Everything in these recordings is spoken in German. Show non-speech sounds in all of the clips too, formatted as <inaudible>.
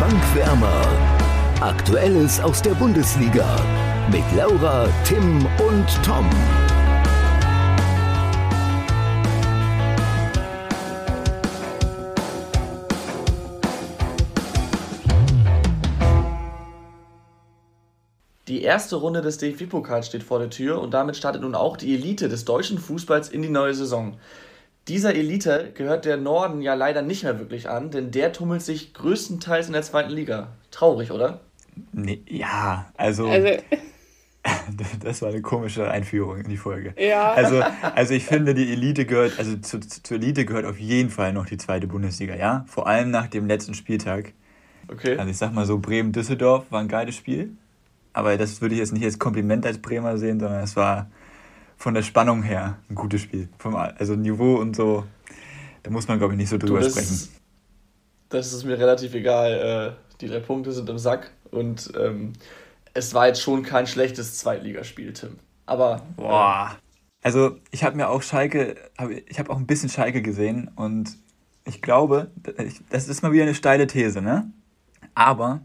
Bankwärmer. Aktuelles aus der Bundesliga mit Laura, Tim und Tom. Die erste Runde des DFB-Pokals steht vor der Tür und damit startet nun auch die Elite des deutschen Fußballs in die neue Saison. Dieser Elite gehört der Norden ja leider nicht mehr wirklich an, denn der tummelt sich größtenteils in der zweiten Liga. Traurig, oder? Nee, ja, also, also <laughs> das war eine komische Einführung in die Folge. Ja. Also, also ich finde, die Elite gehört, also zu, zur Elite gehört auf jeden Fall noch die zweite Bundesliga, ja? Vor allem nach dem letzten Spieltag. Okay. Also ich sag mal so, Bremen-Düsseldorf war ein geiles Spiel. Aber das würde ich jetzt nicht als Kompliment als Bremer sehen, sondern es war von der Spannung her ein gutes Spiel. Vom, also Niveau und so, da muss man, glaube ich, nicht so drüber du, das, sprechen. Das ist mir relativ egal. Äh, die drei Punkte sind im Sack und ähm, es war jetzt schon kein schlechtes Zweitligaspiel, Tim. Aber. Boah. Also, ich habe mir auch Schalke, ich habe auch ein bisschen Schalke gesehen und ich glaube, das ist mal wieder eine steile These, ne? Aber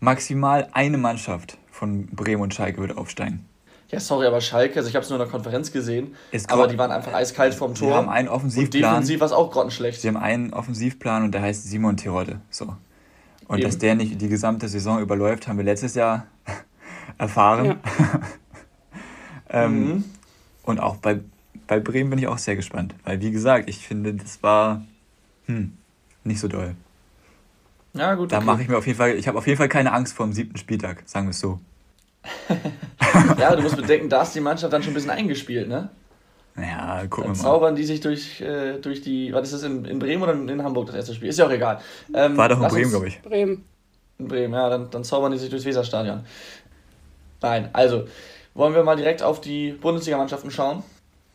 maximal eine Mannschaft von Bremen und Schalke wird aufsteigen. Ja, sorry, aber Schalke, also ich habe es nur in der Konferenz gesehen, aber die waren einfach eiskalt vorm Tor. Sie haben einen Offensivplan. Und defensiv war es auch grottenschlecht. Sie haben einen Offensivplan und der heißt Simon Terodde. So. Und Eben. dass der nicht die gesamte Saison überläuft, haben wir letztes Jahr <laughs> erfahren. Ja. <laughs> ähm, mhm. Und auch bei, bei Bremen bin ich auch sehr gespannt. Weil, wie gesagt, ich finde, das war hm, nicht so doll. Ja, gut. Da okay. mache ich mir auf jeden Fall, ich habe auf jeden Fall keine Angst vor dem siebten Spieltag, sagen wir es so. <laughs> ja, du musst bedenken, da ist die Mannschaft dann schon ein bisschen eingespielt, ne? Ja, gucken wir mal. zaubern die sich durch, äh, durch die. Was ist das in, in Bremen oder in Hamburg das erste Spiel? Ist ja auch egal. Ähm, War doch in Bremen, glaube ich. Bremen. In Bremen, ja, dann, dann zaubern die sich durchs Weserstadion. Nein, also wollen wir mal direkt auf die Bundesligamannschaften schauen?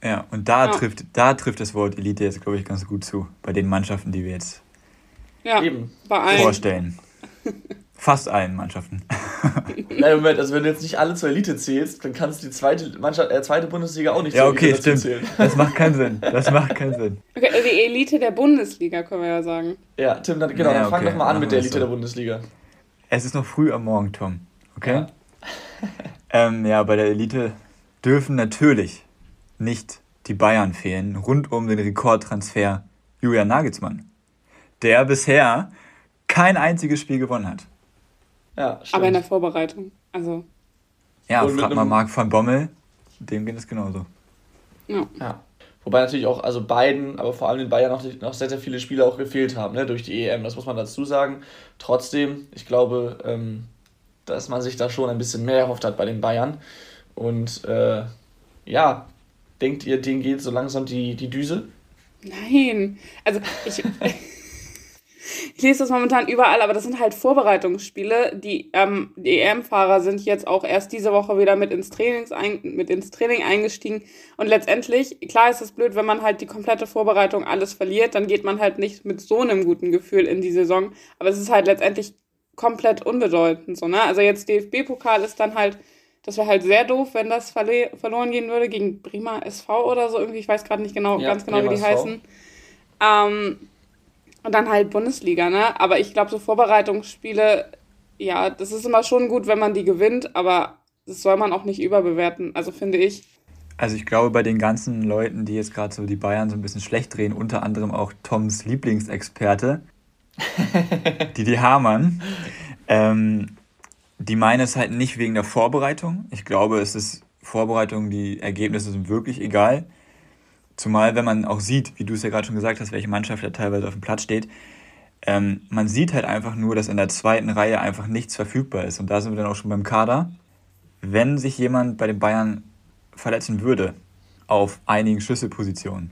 Ja, und da, ja. Trifft, da trifft das Wort Elite jetzt, glaube ich, ganz gut zu. Bei den Mannschaften, die wir jetzt ja, vorstellen. <laughs> Fast allen Mannschaften. <laughs> Nein, Moment, also wenn du jetzt nicht alle zur Elite zählst, dann kannst du die zweite, Mannschaft, äh, zweite Bundesliga auch nicht ja, okay, Elite stimmt. zählen. Das macht keinen <laughs> Sinn. Das macht keinen Sinn. Okay, also die Elite der Bundesliga, können wir ja sagen. Ja, Tim, dann, genau, ja, dann fang doch mal an mit der Elite so. der Bundesliga. Es ist noch früh am Morgen, Tom. Okay? Ja. <laughs> ähm, ja, bei der Elite dürfen natürlich nicht die Bayern fehlen, rund um den Rekordtransfer Julian Nagelsmann, der bisher kein einziges Spiel gewonnen hat. Ja, stimmt. Aber in der Vorbereitung. Also. Ja, frag mal Marc van Bommel, dem geht es genauso. Ja. ja. Wobei natürlich auch, also beiden, aber vor allem den Bayern noch, noch sehr, sehr viele Spieler auch gefehlt haben, ne, durch die EM, das muss man dazu sagen. Trotzdem, ich glaube, ähm, dass man sich da schon ein bisschen mehr erhofft hat bei den Bayern. Und äh, ja, denkt ihr, denen geht so langsam die, die Düse? Nein, also ich. <laughs> ich lese das momentan überall, aber das sind halt Vorbereitungsspiele. Die, ähm, die EM-Fahrer sind jetzt auch erst diese Woche wieder mit ins, Trainings ein, mit ins Training eingestiegen. Und letztendlich, klar ist es blöd, wenn man halt die komplette Vorbereitung alles verliert, dann geht man halt nicht mit so einem guten Gefühl in die Saison. Aber es ist halt letztendlich komplett unbedeutend. So, ne? Also jetzt DFB-Pokal ist dann halt, das wäre halt sehr doof, wenn das verloren gehen würde gegen Prima SV oder so irgendwie. Ich weiß gerade nicht genau, ja, ganz genau, Prima wie die SV. heißen. Ähm, und dann halt Bundesliga, ne? Aber ich glaube, so Vorbereitungsspiele, ja, das ist immer schon gut, wenn man die gewinnt, aber das soll man auch nicht überbewerten, also finde ich. Also ich glaube, bei den ganzen Leuten, die jetzt gerade so die Bayern so ein bisschen schlecht drehen, unter anderem auch Toms Lieblingsexperte, <laughs> Didi Hamann, ähm, die meinen es halt nicht wegen der Vorbereitung. Ich glaube, es ist Vorbereitung, die Ergebnisse sind wirklich egal. Zumal, wenn man auch sieht, wie du es ja gerade schon gesagt hast, welche Mannschaft da teilweise auf dem Platz steht, ähm, man sieht halt einfach nur, dass in der zweiten Reihe einfach nichts verfügbar ist. Und da sind wir dann auch schon beim Kader. Wenn sich jemand bei den Bayern verletzen würde, auf einigen Schlüsselpositionen.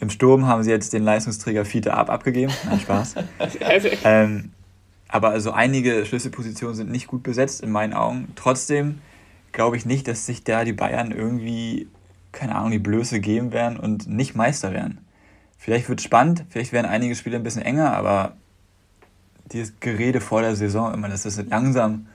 Im Sturm haben sie jetzt den Leistungsträger Fiete ab abgegeben. Nein, Spaß. <laughs> ähm, aber also einige Schlüsselpositionen sind nicht gut besetzt in meinen Augen. Trotzdem glaube ich nicht, dass sich da die Bayern irgendwie keine Ahnung, die Blöße geben werden und nicht Meister werden. Vielleicht wird es spannend, vielleicht werden einige Spiele ein bisschen enger, aber dieses Gerede vor der Saison immer, das ist langsam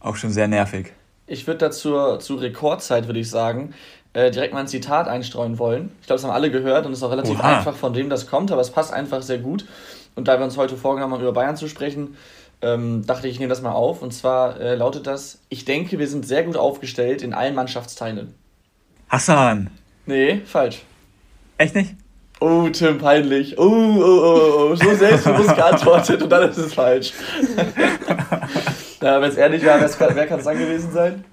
auch schon sehr nervig. Ich würde dazu zur Rekordzeit, würde ich sagen, äh, direkt mal ein Zitat einstreuen wollen. Ich glaube, das haben alle gehört und es ist auch relativ Oha. einfach, von dem das kommt, aber es passt einfach sehr gut. Und da wir uns heute vorgenommen haben, über Bayern zu sprechen, ähm, dachte ich, ich nehme das mal auf. Und zwar äh, lautet das: Ich denke, wir sind sehr gut aufgestellt in allen Mannschaftsteilen. Hassan! Nee, falsch. Echt nicht? Oh, Tim, peinlich. Oh, oh, oh, oh. so selbstbewusst <laughs> geantwortet und dann ist es falsch. <laughs> ja, wenn es ehrlich wäre, wer kann es dann gewesen sein?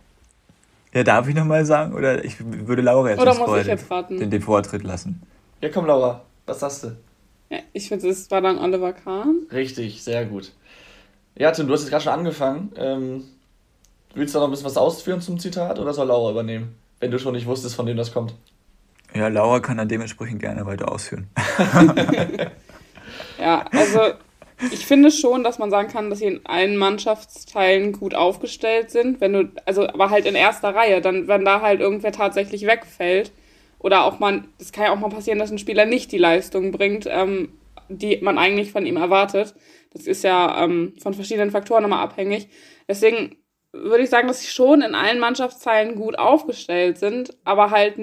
Ja, darf ich nochmal sagen? Oder ich würde Laura jetzt, Oder muss ich jetzt raten? Den, den Vortritt lassen. Ja, komm, Laura. Was sagst du? Ja, ich finde, es war dann Oliver Kahn. Richtig, sehr gut. Ja, Tim, du hast jetzt gerade schon angefangen. Ähm, willst du noch ein bisschen was ausführen zum Zitat oder soll Laura übernehmen? Wenn du schon nicht wusstest, von wem das kommt. Ja, Laura kann dann dementsprechend gerne weiter ausführen. <laughs> ja, also ich finde schon, dass man sagen kann, dass sie in allen Mannschaftsteilen gut aufgestellt sind. Wenn du, also aber halt in erster Reihe, dann, wenn da halt irgendwer tatsächlich wegfällt. Oder auch man, es kann ja auch mal passieren, dass ein Spieler nicht die Leistung bringt, ähm, die man eigentlich von ihm erwartet. Das ist ja ähm, von verschiedenen Faktoren immer abhängig. Deswegen würde ich sagen, dass sie schon in allen Mannschaftsteilen gut aufgestellt sind, aber halt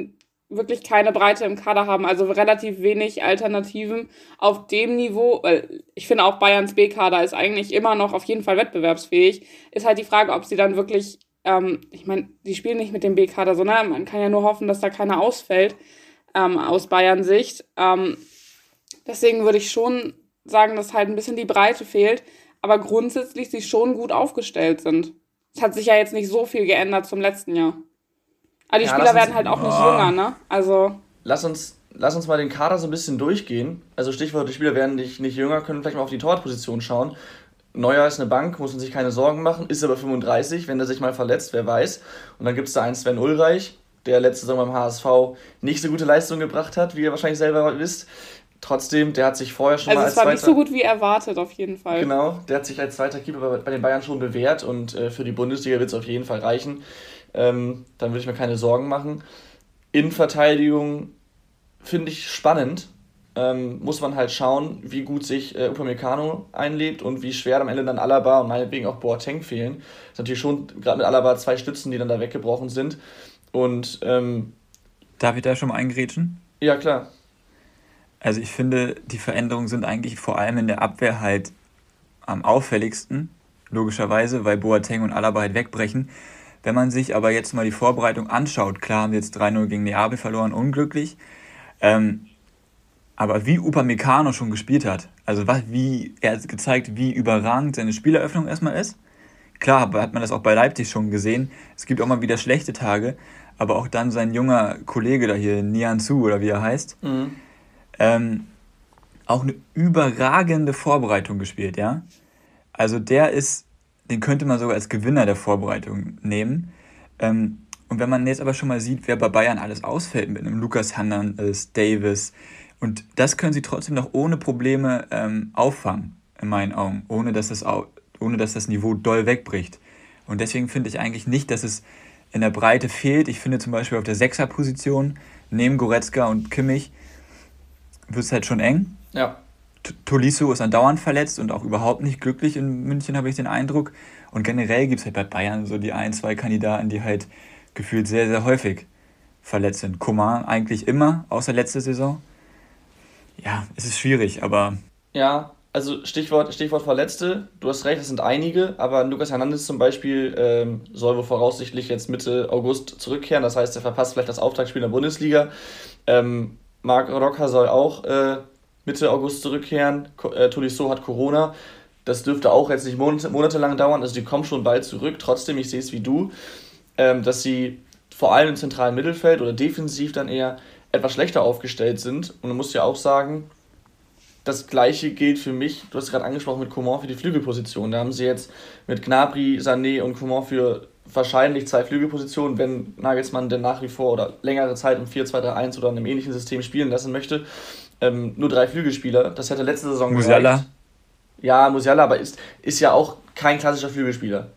wirklich keine Breite im Kader haben, also relativ wenig Alternativen auf dem Niveau. Weil ich finde auch Bayerns B-Kader ist eigentlich immer noch auf jeden Fall wettbewerbsfähig. Ist halt die Frage, ob sie dann wirklich, ähm, ich meine, die spielen nicht mit dem B-Kader, sondern man kann ja nur hoffen, dass da keiner ausfällt ähm, aus Bayern Sicht. Ähm, deswegen würde ich schon sagen, dass halt ein bisschen die Breite fehlt, aber grundsätzlich sie schon gut aufgestellt sind. Es hat sich ja jetzt nicht so viel geändert zum letzten Jahr. Aber die ja, Spieler werden halt auch nicht oh. jünger, ne? Also. Lass uns, lass uns mal den Kader so ein bisschen durchgehen. Also Stichwort, die Spieler werden nicht, nicht jünger, können vielleicht mal auf die Torwartposition schauen. Neuer ist eine Bank, muss man sich keine Sorgen machen, ist aber 35, wenn er sich mal verletzt, wer weiß. Und dann gibt es da einen Sven Ulreich, der letzte Saison beim HSV nicht so gute Leistung gebracht hat, wie ihr wahrscheinlich selber wisst. Trotzdem, der hat sich vorher schon also mal als Also es war nicht so gut wie erwartet, auf jeden Fall. Genau, der hat sich als zweiter Keeper bei, bei den Bayern schon bewährt und äh, für die Bundesliga wird es auf jeden Fall reichen. Ähm, dann würde ich mir keine Sorgen machen. Innenverteidigung finde ich spannend. Ähm, muss man halt schauen, wie gut sich äh, Upamecano einlebt und wie schwer am Ende dann Alaba und meinetwegen auch Boateng fehlen. Das ist natürlich schon gerade mit Alaba zwei Stützen, die dann da weggebrochen sind. Und ähm, Darf ich da schon mal eingrätschen? Ja, klar. Also ich finde, die Veränderungen sind eigentlich vor allem in der Abwehr halt am auffälligsten, logischerweise, weil Boateng und Alaba halt wegbrechen. Wenn man sich aber jetzt mal die Vorbereitung anschaut, klar haben wir jetzt 3-0 gegen Neapel verloren, unglücklich. Ähm, aber wie Upamecano schon gespielt hat, also was, wie er hat gezeigt, wie überragend seine Spieleröffnung erstmal ist. Klar hat man das auch bei Leipzig schon gesehen. Es gibt auch mal wieder schlechte Tage, aber auch dann sein junger Kollege da hier, Nian Su oder wie er heißt, mhm. Ähm, auch eine überragende Vorbereitung gespielt, ja. Also der ist den könnte man sogar als Gewinner der Vorbereitung nehmen. Ähm, und wenn man jetzt aber schon mal sieht, wer bei Bayern alles ausfällt, mit einem Lukas Hernandez, Davis, und das können sie trotzdem noch ohne Probleme ähm, auffangen, in meinen Augen, ohne dass, das, ohne dass das Niveau doll wegbricht. Und deswegen finde ich eigentlich nicht, dass es in der Breite fehlt. Ich finde zum Beispiel auf der Sechserposition neben Goretzka und Kimmich wird es halt schon eng. Ja. Tolisso ist andauernd verletzt und auch überhaupt nicht glücklich in München, habe ich den Eindruck. Und generell gibt es halt bei Bayern so die ein, zwei Kandidaten, die halt gefühlt sehr, sehr häufig verletzt sind. Coman eigentlich immer, außer letzte Saison. Ja, es ist schwierig, aber. Ja, also Stichwort, Stichwort Verletzte, du hast recht, es sind einige, aber Lukas Hernandez zum Beispiel ähm, soll wohl voraussichtlich jetzt Mitte August zurückkehren. Das heißt, er verpasst vielleicht das Auftaktspiel in der Bundesliga. Ähm, Marc Rocker soll auch äh, Mitte August zurückkehren. Äh, Tolisso hat Corona. Das dürfte auch jetzt nicht monate, monatelang dauern. Also die kommen schon bald zurück. Trotzdem, ich sehe es wie du, ähm, dass sie vor allem im zentralen Mittelfeld oder defensiv dann eher etwas schlechter aufgestellt sind. Und du musst ja auch sagen, das gleiche gilt für mich, du hast gerade angesprochen mit Coman für die Flügelposition. Da haben sie jetzt mit Gnabry, Sané und Coman für wahrscheinlich zwei Flügelpositionen, wenn Nagelsmann denn nach wie vor oder längere Zeit im 4-2-3-1 oder in einem ähnlichen System spielen lassen möchte, ähm, nur drei Flügelspieler. Das hätte letzte Saison Musiala. Gereicht. Ja, Musiala, aber ist, ist ja auch kein klassischer Flügelspieler.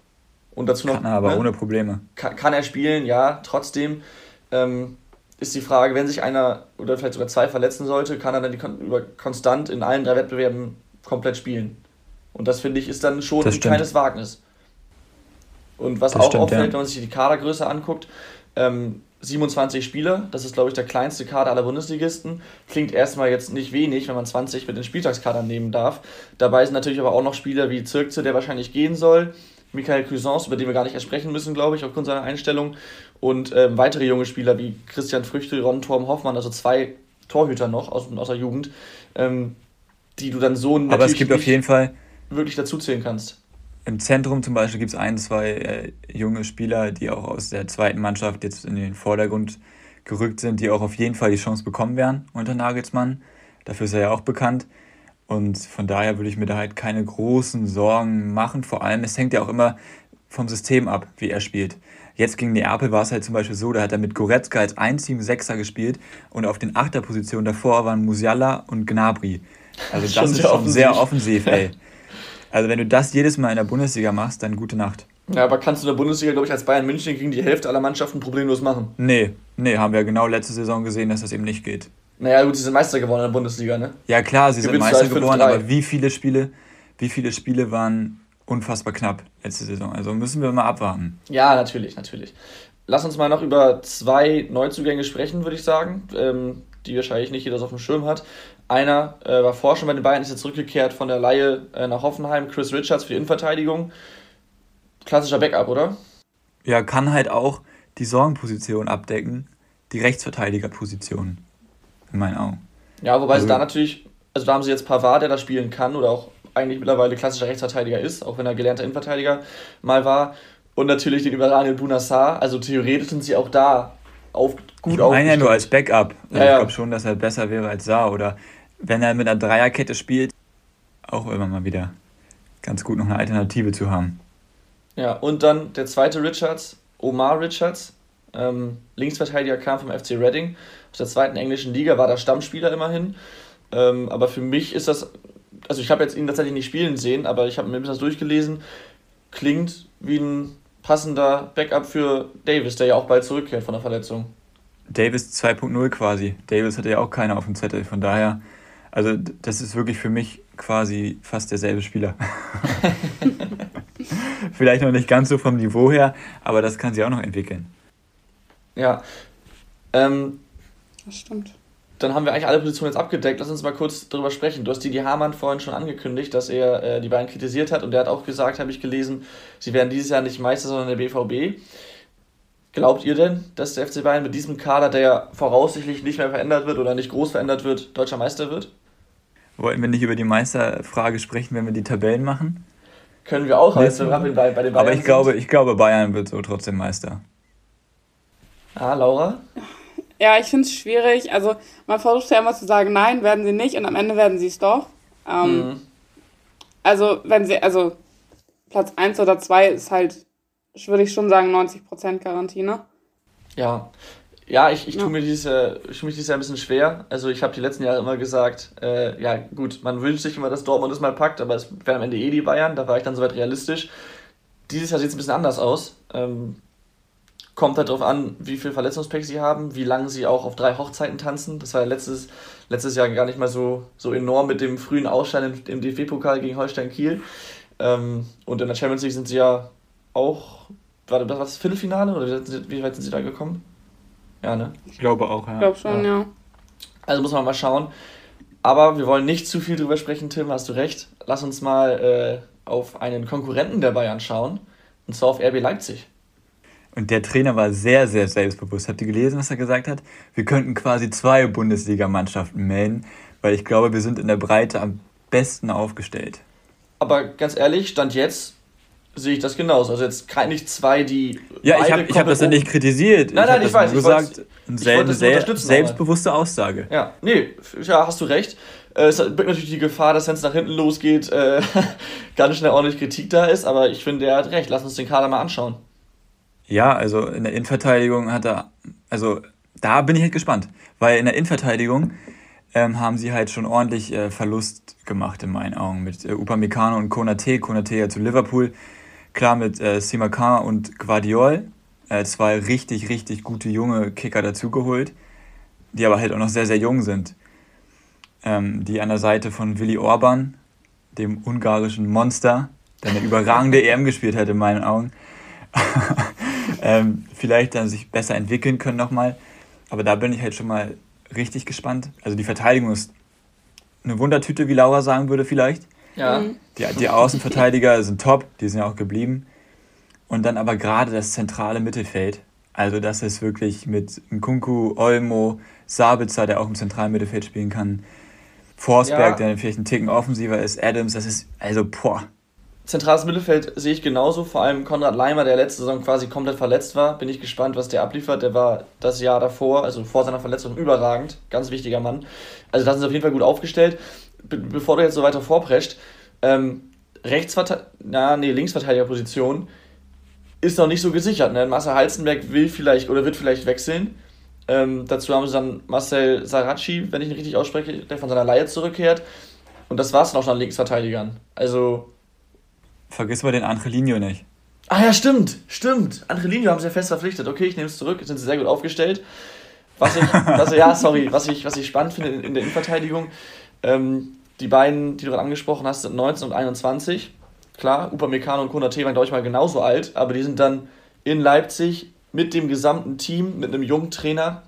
Und dazu noch. Kann er aber ne, ohne Probleme. Kann, kann, er spielen, ja. Trotzdem ähm, ist die Frage, wenn sich einer oder vielleicht sogar zwei verletzen sollte, kann er dann die, über, konstant in allen drei Wettbewerben komplett spielen. Und das finde ich ist dann schon ein kleines Wagnis. Und was das auch stimmt, auffällt, ja. wenn man sich die Kadergröße anguckt, ähm, 27 Spieler, das ist, glaube ich, der kleinste Kader aller Bundesligisten. Klingt erstmal jetzt nicht wenig, wenn man 20 mit den Spieltagskadern nehmen darf. Dabei sind natürlich aber auch noch Spieler wie Zirkze, der wahrscheinlich gehen soll. Michael Cuisance, über den wir gar nicht sprechen müssen, glaube ich, aufgrund seiner Einstellung. Und ähm, weitere junge Spieler wie Christian Früchte, Ron Torm Hoffmann, also zwei Torhüter noch aus, aus der Jugend, ähm, die du dann so Aber es gibt auf jeden Fall wirklich dazuzählen kannst. Im Zentrum zum Beispiel gibt es ein, zwei äh, junge Spieler, die auch aus der zweiten Mannschaft jetzt in den Vordergrund gerückt sind, die auch auf jeden Fall die Chance bekommen werden unter Nagelsmann. Dafür ist er ja auch bekannt. Und von daher würde ich mir da halt keine großen Sorgen machen. Vor allem, es hängt ja auch immer vom System ab, wie er spielt. Jetzt gegen Neapel war es halt zum Beispiel so, da hat er mit Goretzka als einzigen Sechser gespielt und auf den Achterpositionen davor waren Musiala und Gnabry. Also <laughs> das, das ist schon sehr offensiv, ey. <laughs> Also wenn du das jedes Mal in der Bundesliga machst, dann gute Nacht. Ja, aber kannst du in der Bundesliga, glaube ich, als Bayern München gegen die Hälfte aller Mannschaften problemlos machen? Nee, nee, haben wir genau letzte Saison gesehen, dass das eben nicht geht. Naja, gut, sie sind Meister geworden in der Bundesliga, ne? Ja, klar, sie sind Meister geworden, aber wie viele Spiele, wie viele Spiele waren unfassbar knapp letzte Saison? Also müssen wir mal abwarten. Ja, natürlich, natürlich. Lass uns mal noch über zwei Neuzugänge sprechen, würde ich sagen, ähm, die wahrscheinlich nicht jeder so auf dem Schirm hat. Einer äh, war vorher schon bei den Bayern, ist jetzt zurückgekehrt von der Laie äh, nach Hoffenheim. Chris Richards für die Innenverteidigung. Klassischer Backup, oder? Ja, kann halt auch die Sorgenposition abdecken, die Rechtsverteidigerposition, in meinen Augen. Ja, wobei also, sie da natürlich, also da haben sie jetzt Pavard, der da spielen kann oder auch eigentlich mittlerweile klassischer Rechtsverteidiger ist, auch wenn er gelernter Innenverteidiger mal war. Und natürlich den überragenden Bunassar. Also theoretisch sind sie auch da auf, gut ich meine ja nur als Backup. Also ja, ich glaube schon, dass er besser wäre als Saar oder wenn er mit einer Dreierkette spielt, auch immer mal wieder ganz gut noch eine Alternative zu haben. Ja, und dann der zweite Richards, Omar Richards, ähm, Linksverteidiger kam vom FC Reading aus der zweiten englischen Liga, war da Stammspieler immerhin. Ähm, aber für mich ist das, also ich habe jetzt ihn tatsächlich nicht spielen sehen, aber ich habe mir das durchgelesen, klingt wie ein passender Backup für Davis, der ja auch bald zurückkehrt von der Verletzung. Davis 2.0 quasi. Davis hatte ja auch keiner auf dem Zettel, von daher also das ist wirklich für mich quasi fast derselbe Spieler. <laughs> <laughs> Vielleicht noch nicht ganz so vom Niveau her, aber das kann sich auch noch entwickeln. Ja. Ähm, das stimmt. Dann haben wir eigentlich alle Positionen jetzt abgedeckt. Lass uns mal kurz darüber sprechen. Du hast Didi Hamann vorhin schon angekündigt, dass er äh, die beiden kritisiert hat und er hat auch gesagt, habe ich gelesen, sie werden dieses Jahr nicht Meister, sondern der BVB. Glaubt ihr denn, dass der FC Bayern mit diesem Kader, der voraussichtlich nicht mehr verändert wird oder nicht groß verändert wird, deutscher Meister wird? Wollten wir nicht über die Meisterfrage sprechen, wenn wir die Tabellen machen? Können wir auch, als wir bei, bei den Bayern Aber ich glaube, ich glaube, Bayern wird so trotzdem Meister. Ah, Laura? Ja, ich finde es schwierig. Also, man versucht ja immer zu sagen, nein, werden sie nicht und am Ende werden sie es doch. Ähm, mhm. Also, wenn sie, also Platz 1 oder 2 ist halt, würde ich schon sagen, 90% Garantie, ne? Ja, ja, ich, ich tue mir dieses Jahr, ich tue mich dieses Jahr ein bisschen schwer. Also ich habe die letzten Jahre immer gesagt, äh, ja gut, man wünscht sich immer, dass Dortmund es mal packt, aber es wären am Ende eh die Bayern, da war ich dann soweit realistisch. Dieses Jahr sieht es ein bisschen anders aus. Ähm, kommt halt darauf an, wie viel Verletzungspech sie haben, wie lange sie auch auf drei Hochzeiten tanzen. Das war letztes, letztes Jahr gar nicht mal so, so enorm mit dem frühen Ausscheiden im, im DFB-Pokal gegen Holstein Kiel. Ähm, und in der Champions League sind sie ja auch, war das das Viertelfinale oder wie weit sind sie da gekommen? Ja, ne? Ich glaube auch, ja. Ich glaube schon, ja. ja. Also muss man mal schauen. Aber wir wollen nicht zu viel drüber sprechen, Tim, hast du recht. Lass uns mal äh, auf einen Konkurrenten der Bayern schauen. Und zwar auf RB Leipzig. Und der Trainer war sehr, sehr selbstbewusst. Habt ihr gelesen, was er gesagt hat? Wir könnten quasi zwei Bundesligamannschaften melden, weil ich glaube, wir sind in der Breite am besten aufgestellt. Aber ganz ehrlich, Stand jetzt sehe ich das genauso. Also jetzt kein, nicht zwei, die. Ja, ich habe hab das ja nicht kritisiert. Nein, nein, ich, ich weiß. Ich gesagt, eine selbstbewusste aber. Aussage. Ja, nee, ja, hast du recht. Äh, es birgt natürlich die Gefahr, dass wenn es nach hinten losgeht, äh, <laughs> ganz schnell ordentlich Kritik da ist, aber ich finde, er hat recht. Lass uns den Kader mal anschauen. Ja, also in der Innenverteidigung hat er, also da bin ich halt gespannt, weil in der Innenverteidigung ähm, haben sie halt schon ordentlich äh, Verlust gemacht in meinen Augen mit äh, Upamecano und Konate. Konate ja zu Liverpool Klar, mit äh, Simakan und Guardiol äh, zwei richtig, richtig gute junge Kicker dazugeholt, die aber halt auch noch sehr, sehr jung sind. Ähm, die an der Seite von Willi Orban, dem ungarischen Monster, der eine überragende EM gespielt hat in meinen Augen. <laughs> ähm, vielleicht dann sich besser entwickeln können nochmal. Aber da bin ich halt schon mal richtig gespannt. Also die Verteidigung ist eine Wundertüte, wie Laura sagen würde vielleicht. Ja. Mhm. Die, die Außenverteidiger sind top, die sind ja auch geblieben. Und dann aber gerade das zentrale Mittelfeld. Also das ist wirklich mit Nkunku, Olmo, Sabitzer, der auch im zentralen Mittelfeld spielen kann. Forsberg, ja. der vielleicht ein Ticken offensiver ist, Adams, das ist, also, boah. Zentrales Mittelfeld sehe ich genauso, vor allem Konrad Leimer, der letzte Saison quasi komplett verletzt war. Bin ich gespannt, was der abliefert. Der war das Jahr davor, also vor seiner Verletzung, überragend. Ganz wichtiger Mann. Also, da sind sie auf jeden Fall gut aufgestellt. Be bevor du jetzt so weiter vorprescht, ähm, Rechtsverteidiger, na, nee, Linksverteidigerposition ist noch nicht so gesichert. Ne? Marcel Halzenberg will vielleicht oder wird vielleicht wechseln. Ähm, dazu haben sie dann Marcel Saracchi, wenn ich ihn richtig ausspreche, der von seiner Leihe zurückkehrt. Und das war es noch an Linksverteidigern. Also. Vergiss mal den Angelino nicht. Ah ja, stimmt, stimmt. Angelino haben sie ja fest verpflichtet. Okay, ich nehme es zurück, sind sie sehr gut aufgestellt. Was ich, <laughs> also ja, sorry, was ich, was ich spannend finde in, in der Innenverteidigung, ähm, die beiden, die du gerade angesprochen hast, sind 19 und 21. Klar, Upamecano und Konate waren, glaube ich, mal genauso alt, aber die sind dann in Leipzig mit dem gesamten Team, mit einem jungen Trainer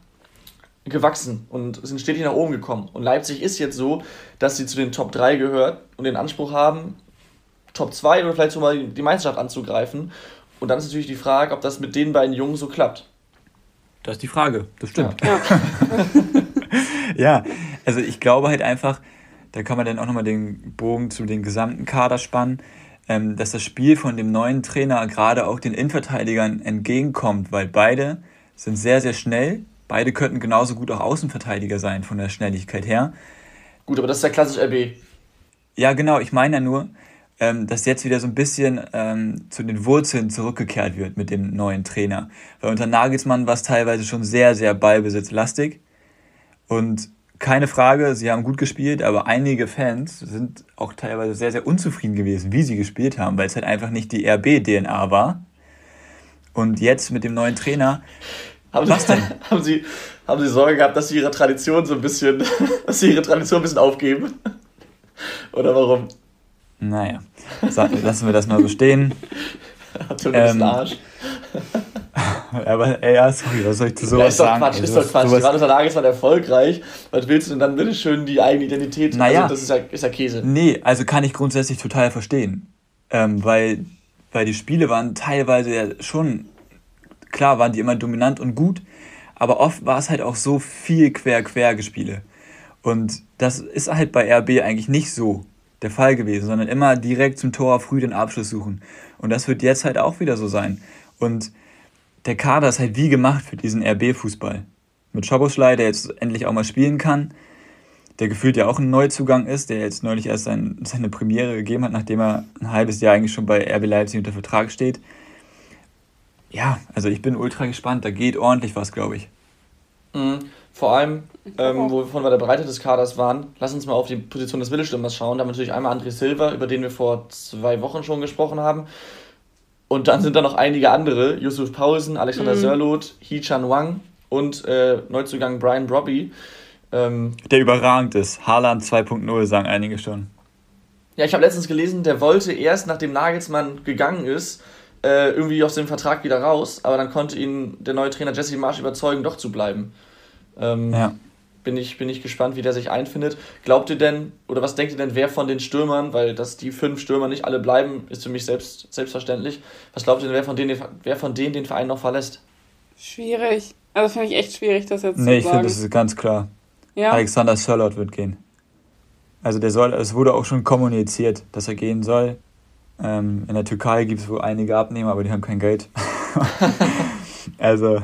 gewachsen und sind stetig nach oben gekommen. Und Leipzig ist jetzt so, dass sie zu den Top 3 gehört und den Anspruch haben, Top 2 oder vielleicht sogar die Meisterschaft anzugreifen. Und dann ist natürlich die Frage, ob das mit den beiden Jungen so klappt. Das ist die Frage, das stimmt. Ja, <laughs> ja also ich glaube halt einfach, da kann man dann auch nochmal den Bogen zu den gesamten Kader spannen ähm, dass das Spiel von dem neuen Trainer gerade auch den Innenverteidigern entgegenkommt, weil beide sind sehr, sehr schnell. Beide könnten genauso gut auch Außenverteidiger sein von der Schnelligkeit her. Gut, aber das ist ja klassisch RB. Ja, genau. Ich meine ja nur, ähm, dass jetzt wieder so ein bisschen ähm, zu den Wurzeln zurückgekehrt wird mit dem neuen Trainer. Weil unter Nagelsmann war es teilweise schon sehr, sehr ballbesitzlastig. Und keine Frage, sie haben gut gespielt, aber einige Fans sind auch teilweise sehr, sehr unzufrieden gewesen, wie sie gespielt haben, weil es halt einfach nicht die RB-DNA war. Und jetzt mit dem neuen Trainer. Haben was sie, denn? <laughs> Haben sie, haben sie Sorge gehabt, dass sie ihre Tradition so ein bisschen, <laughs> dass sie ihre Tradition ein bisschen aufgeben? <laughs> Oder warum? Naja, lassen wir das mal so stehen. <laughs> Bist ähm, Arsch. <laughs> Aber ey, ja, sorry, was soll ich zu sowas ja, ist doch sagen? Quatsch, ey, ist doch Quatsch. Sowas... Die Warnunterlage ist mal erfolgreich. Was willst du denn dann bitte schön die eigene Identität? Naja, also das ist ja, ist ja Käse. Nee, also kann ich grundsätzlich total verstehen. Ähm, weil, weil die Spiele waren teilweise ja schon, klar waren die immer dominant und gut, aber oft war es halt auch so viel quer-quer-Gespiele. Und das ist halt bei RB eigentlich nicht so der Fall gewesen, sondern immer direkt zum Tor früh den Abschluss suchen. Und das wird jetzt halt auch wieder so sein. Und der Kader ist halt wie gemacht für diesen RB-Fußball. Mit Schoboschlei, der jetzt endlich auch mal spielen kann, der gefühlt ja auch ein Neuzugang ist, der jetzt neulich erst sein, seine Premiere gegeben hat, nachdem er ein halbes Jahr eigentlich schon bei RB Leipzig unter Vertrag steht. Ja, also ich bin ultra gespannt, da geht ordentlich was, glaube ich. Mhm. Vor allem, ähm, wovon wir der Breite des Kaders waren, lass uns mal auf die Position des Mittelstürmers schauen. Da haben wir natürlich einmal André Silva, über den wir vor zwei Wochen schon gesprochen haben. Und dann sind da noch einige andere, Yusuf Paulsen, Alexander mhm. Sörloth, Hee Chan Wang und äh, Neuzugang Brian Brobby. Ähm, der überragend ist. Haaland 2.0, sagen einige schon. Ja, ich habe letztens gelesen, der wollte erst, nachdem Nagelsmann gegangen ist, äh, irgendwie aus dem Vertrag wieder raus, aber dann konnte ihn der neue Trainer Jesse Marsch überzeugen, doch zu bleiben. Ähm, ja bin ich, bin ich gespannt, wie der sich einfindet. Glaubt ihr denn, oder was denkt ihr denn, wer von den Stürmern, weil dass die fünf Stürmer nicht alle bleiben, ist für mich selbst, selbstverständlich. Was glaubt ihr denn, wer von denen, wer von denen den Verein noch verlässt? Schwierig. Also finde ich echt schwierig, das jetzt nee, zu sagen. Nee, ich finde, das ist ganz klar. Ja? Alexander Sörlot wird gehen. Also der soll, es wurde auch schon kommuniziert, dass er gehen soll. Ähm, in der Türkei gibt es wohl einige Abnehmer, aber die haben kein Geld. <laughs> also,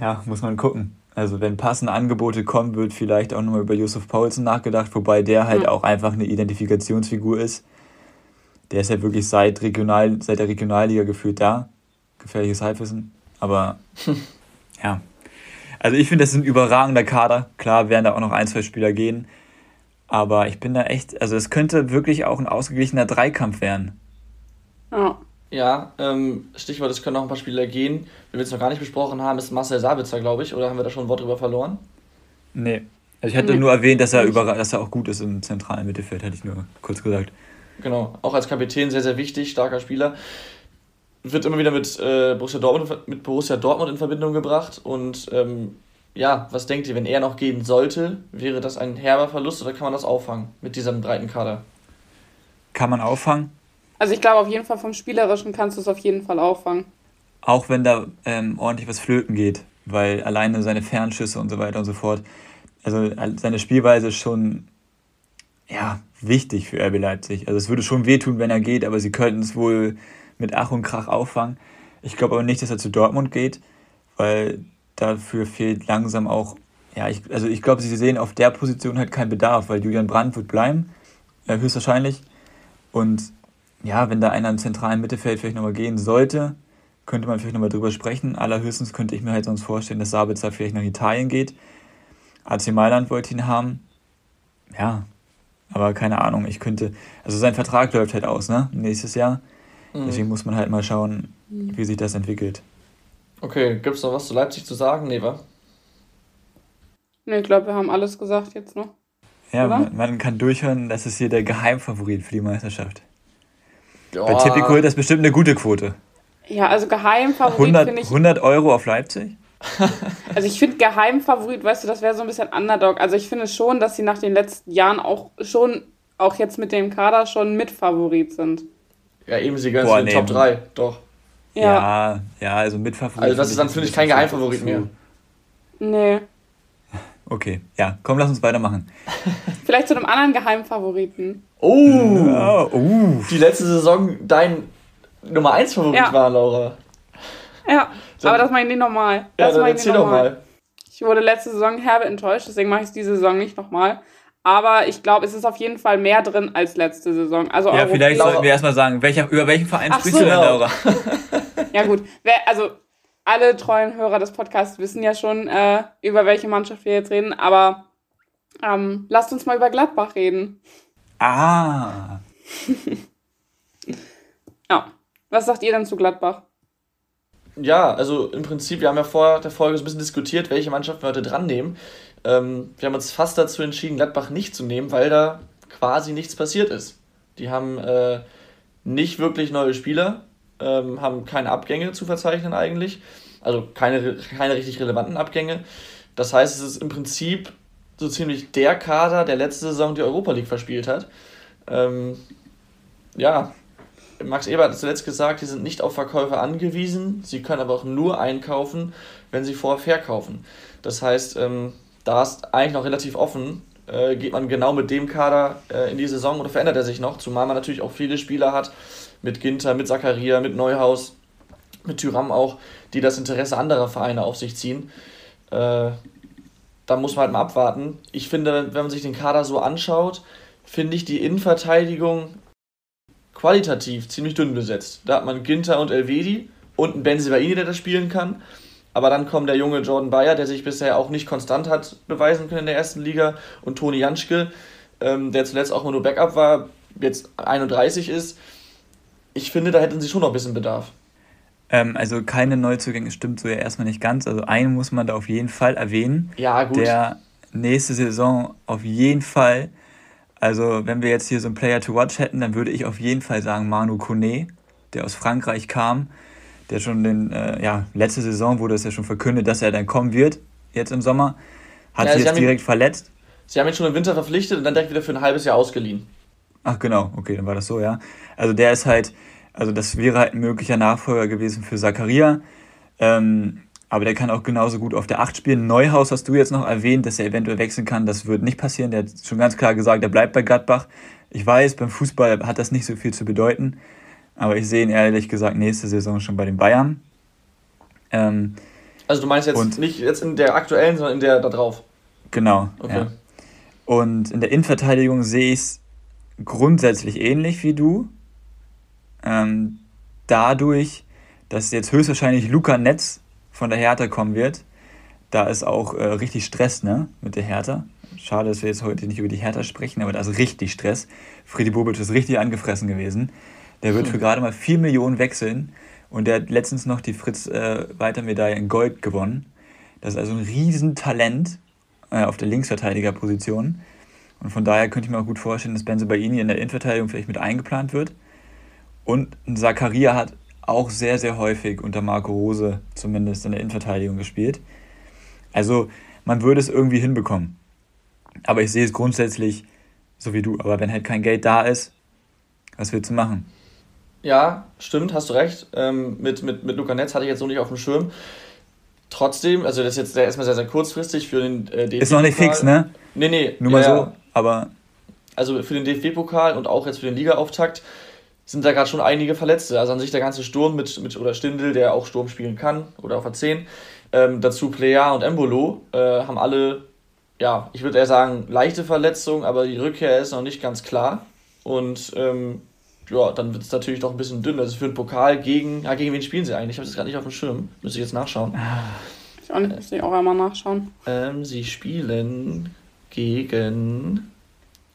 ja, muss man gucken. Also wenn passende Angebote kommen, wird vielleicht auch nochmal über Josef Paulsen nachgedacht, wobei der halt mhm. auch einfach eine Identifikationsfigur ist. Der ist ja wirklich seit, Regional, seit der Regionalliga gefühlt da. Gefährliches Halbwissen. Aber <laughs> ja. Also ich finde, das ist ein überragender Kader. Klar werden da auch noch ein, zwei Spieler gehen. Aber ich bin da echt, also es könnte wirklich auch ein ausgeglichener Dreikampf werden. Ja. Ja, ähm, Stichwort, es können noch ein paar Spieler gehen. Wenn wir jetzt noch gar nicht besprochen haben, ist Marcel Sabitzer, glaube ich, oder haben wir da schon ein Wort drüber verloren? Nee. Also ich hatte nee. nur erwähnt, dass er, über, dass er auch gut ist im zentralen Mittelfeld, hätte ich nur kurz gesagt. Genau, auch als Kapitän sehr, sehr wichtig, starker Spieler. wird immer wieder mit, äh, Borussia, Dortmund, mit Borussia Dortmund in Verbindung gebracht. Und ähm, ja, was denkt ihr, wenn er noch gehen sollte, wäre das ein herber Verlust oder kann man das auffangen mit diesem breiten Kader? Kann man auffangen? Also ich glaube auf jeden Fall vom Spielerischen kannst du es auf jeden Fall auffangen. Auch wenn da ähm, ordentlich was flöten geht, weil alleine seine Fernschüsse und so weiter und so fort, also seine Spielweise ist schon ja, wichtig für RB Leipzig. Also es würde schon wehtun, wenn er geht, aber sie könnten es wohl mit Ach und Krach auffangen. Ich glaube aber nicht, dass er zu Dortmund geht, weil dafür fehlt langsam auch, ja, ich, also ich glaube, sie sehen auf der Position halt keinen Bedarf, weil Julian Brandt wird bleiben, äh, höchstwahrscheinlich. Und ja, wenn da einer im zentralen Mittelfeld vielleicht nochmal gehen sollte, könnte man vielleicht nochmal drüber sprechen. Allerhöchstens könnte ich mir halt sonst vorstellen, dass Sabitzer vielleicht nach Italien geht. AC Mailand wollte ihn haben. Ja, aber keine Ahnung, ich könnte, also sein Vertrag läuft halt aus, ne? Nächstes Jahr. Mhm. Deswegen muss man halt mal schauen, wie sich das entwickelt. Okay, gibt es noch was zu Leipzig zu sagen, Neva? Ne, ich glaube, wir haben alles gesagt jetzt noch. Ja, man, man, kann durchhören, das ist hier der Geheimfavorit für die Meisterschaft. Oh. Bei Tipico ist das bestimmt eine gute Quote. Ja, also Geheimfavorit 100, ich... 100 Euro auf Leipzig? <laughs> also ich finde Geheimfavorit, weißt du, das wäre so ein bisschen Underdog. Also ich finde schon, dass sie nach den letzten Jahren auch schon, auch jetzt mit dem Kader schon Mitfavorit sind. Ja, eben, sie gehören zu den Top 3, doch. Ja. ja, ja, also Mitfavorit. Also das ist dann, finde ich, kein Geheimfavorit mehr. Nee. Okay, ja, komm, lass uns weitermachen. <laughs> Vielleicht zu einem anderen Geheimfavoriten. Oh, ja, uh. die letzte Saison dein Nummer 1 Favorit ja. war, Laura. Ja, aber das meine ich nicht nochmal. Das ja, dann erzähl doch mal. Ich wurde letzte Saison herbe enttäuscht, deswegen mache ich es diese Saison nicht nochmal. Aber ich glaube, es ist auf jeden Fall mehr drin als letzte Saison. Also ja, Euro vielleicht sollten wir erstmal sagen, welcher, über welchen Verein Ach sprichst so, du denn, Laura? ja, gut. Wer, also, alle treuen Hörer des Podcasts wissen ja schon, äh, über welche Mannschaft wir jetzt reden. Aber ähm, lasst uns mal über Gladbach reden. Ah. <laughs> ja. Was sagt ihr denn zu Gladbach? Ja, also im Prinzip, wir haben ja vor der Folge so ein bisschen diskutiert, welche Mannschaft wir heute dran nehmen. Ähm, wir haben uns fast dazu entschieden, Gladbach nicht zu nehmen, weil da quasi nichts passiert ist. Die haben äh, nicht wirklich neue Spieler, ähm, haben keine Abgänge zu verzeichnen eigentlich. Also keine, keine richtig relevanten Abgänge. Das heißt, es ist im Prinzip so ziemlich der Kader, der letzte Saison die Europa League verspielt hat. Ähm, ja, Max Ebert hat zuletzt gesagt, die sind nicht auf Verkäufer angewiesen, sie können aber auch nur einkaufen, wenn sie vorher verkaufen. Das heißt, ähm, da ist eigentlich noch relativ offen. Äh, geht man genau mit dem Kader äh, in die Saison oder verändert er sich noch? Zumal man natürlich auch viele Spieler hat, mit Ginter, mit Zakaria, mit Neuhaus, mit Tyram auch, die das Interesse anderer Vereine auf sich ziehen. Äh, da muss man halt mal abwarten. Ich finde, wenn man sich den Kader so anschaut, finde ich die Innenverteidigung qualitativ ziemlich dünn besetzt. Da hat man Ginter und Elvedi und einen Benzibaini, der das spielen kann. Aber dann kommt der junge Jordan Bayer, der sich bisher auch nicht konstant hat beweisen können in der ersten Liga. Und Toni Janschke, ähm, der zuletzt auch nur Backup war, jetzt 31 ist. Ich finde, da hätten sie schon noch ein bisschen Bedarf. Ähm, also keine Neuzugänge stimmt so ja erstmal nicht ganz. Also einen muss man da auf jeden Fall erwähnen. Ja, gut. Der nächste Saison auf jeden Fall also, wenn wir jetzt hier so einen Player to Watch hätten, dann würde ich auf jeden Fall sagen Manu Kone, der aus Frankreich kam, der schon in, äh, ja, letzte Saison wurde es ja schon verkündet, dass er dann kommen wird, jetzt im Sommer. Hat ja, sich jetzt direkt ihn, verletzt. Sie haben ihn schon im Winter verpflichtet und dann direkt wieder für ein halbes Jahr ausgeliehen. Ach, genau, okay, dann war das so, ja. Also, der ist halt, also, das wäre halt ein möglicher Nachfolger gewesen für Zakaria. Ähm, aber der kann auch genauso gut auf der 8 spielen. Neuhaus hast du jetzt noch erwähnt, dass er eventuell wechseln kann. Das wird nicht passieren. Der hat schon ganz klar gesagt, er bleibt bei Gladbach. Ich weiß, beim Fußball hat das nicht so viel zu bedeuten. Aber ich sehe ihn ehrlich gesagt nächste Saison schon bei den Bayern. Ähm, also du meinst jetzt nicht jetzt in der aktuellen, sondern in der da drauf? Genau. Okay. Ja. Und in der Innenverteidigung sehe ich es grundsätzlich ähnlich wie du. Ähm, dadurch, dass jetzt höchstwahrscheinlich Luca Netz von der Hertha kommen wird. Da ist auch äh, richtig Stress ne, mit der Hertha. Schade, dass wir jetzt heute nicht über die Hertha sprechen, aber da ist richtig Stress. Freddy Bobic ist richtig angefressen gewesen. Der wird für gerade mal 4 Millionen wechseln und der hat letztens noch die Fritz-Walter-Medaille äh, in Gold gewonnen. Das ist also ein Riesentalent äh, auf der Linksverteidigerposition. Und von daher könnte ich mir auch gut vorstellen, dass Benze Baini in der Innenverteidigung vielleicht mit eingeplant wird. Und Zakaria hat auch sehr, sehr häufig unter Marco Rose, zumindest in der Innenverteidigung, gespielt. Also man würde es irgendwie hinbekommen. Aber ich sehe es grundsätzlich so wie du. Aber wenn halt kein Geld da ist, was willst du machen? Ja, stimmt, hast du recht. Ähm, mit, mit, mit Luca Netz hatte ich jetzt noch nicht auf dem Schirm. Trotzdem, also das ist jetzt erstmal sehr, sehr kurzfristig für den äh, DFB. Ist noch nicht fix, ne? Nee, nee. Nur mal ja, so, aber. Also für den DFB-Pokal und auch jetzt für den Ligaauftakt sind da gerade schon einige Verletzte. Also an sich der ganze Sturm mit, mit oder Stindel, der auch Sturm spielen kann, oder auf A10. Ähm, dazu Plea und Embolo äh, haben alle, ja, ich würde eher sagen, leichte Verletzungen, aber die Rückkehr ist noch nicht ganz klar. Und ähm, ja, dann wird es natürlich doch ein bisschen dünn. Also für den Pokal gegen, ja, gegen wen spielen sie eigentlich? Ich habe es gerade nicht auf dem Schirm. Müsste ich jetzt nachschauen. Ich auch nicht, müsste ich auch einmal nachschauen. Ähm, sie spielen gegen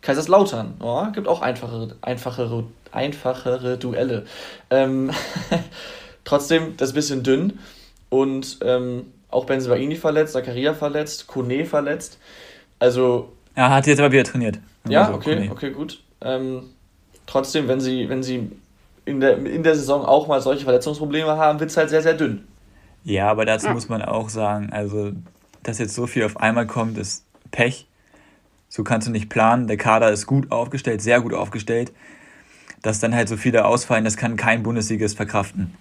Kaiserslautern. Oh, gibt auch einfachere, einfachere, einfachere Duelle. Ähm, <laughs> trotzdem, das ist ein bisschen dünn. Und ähm, auch Benzebaini verletzt, Zakaria verletzt, Kone verletzt. Also. Er hat jetzt aber wieder trainiert. Ja, okay, Kone. okay, gut. Ähm, trotzdem, wenn sie, wenn sie in der, in der Saison auch mal solche Verletzungsprobleme haben, wird es halt sehr, sehr dünn. Ja, aber dazu ja. muss man auch sagen, also, dass jetzt so viel auf einmal kommt, ist Pech. So kannst du nicht planen. Der Kader ist gut aufgestellt, sehr gut aufgestellt. Dass dann halt so viele ausfallen, das kann kein Bundesligist verkraften.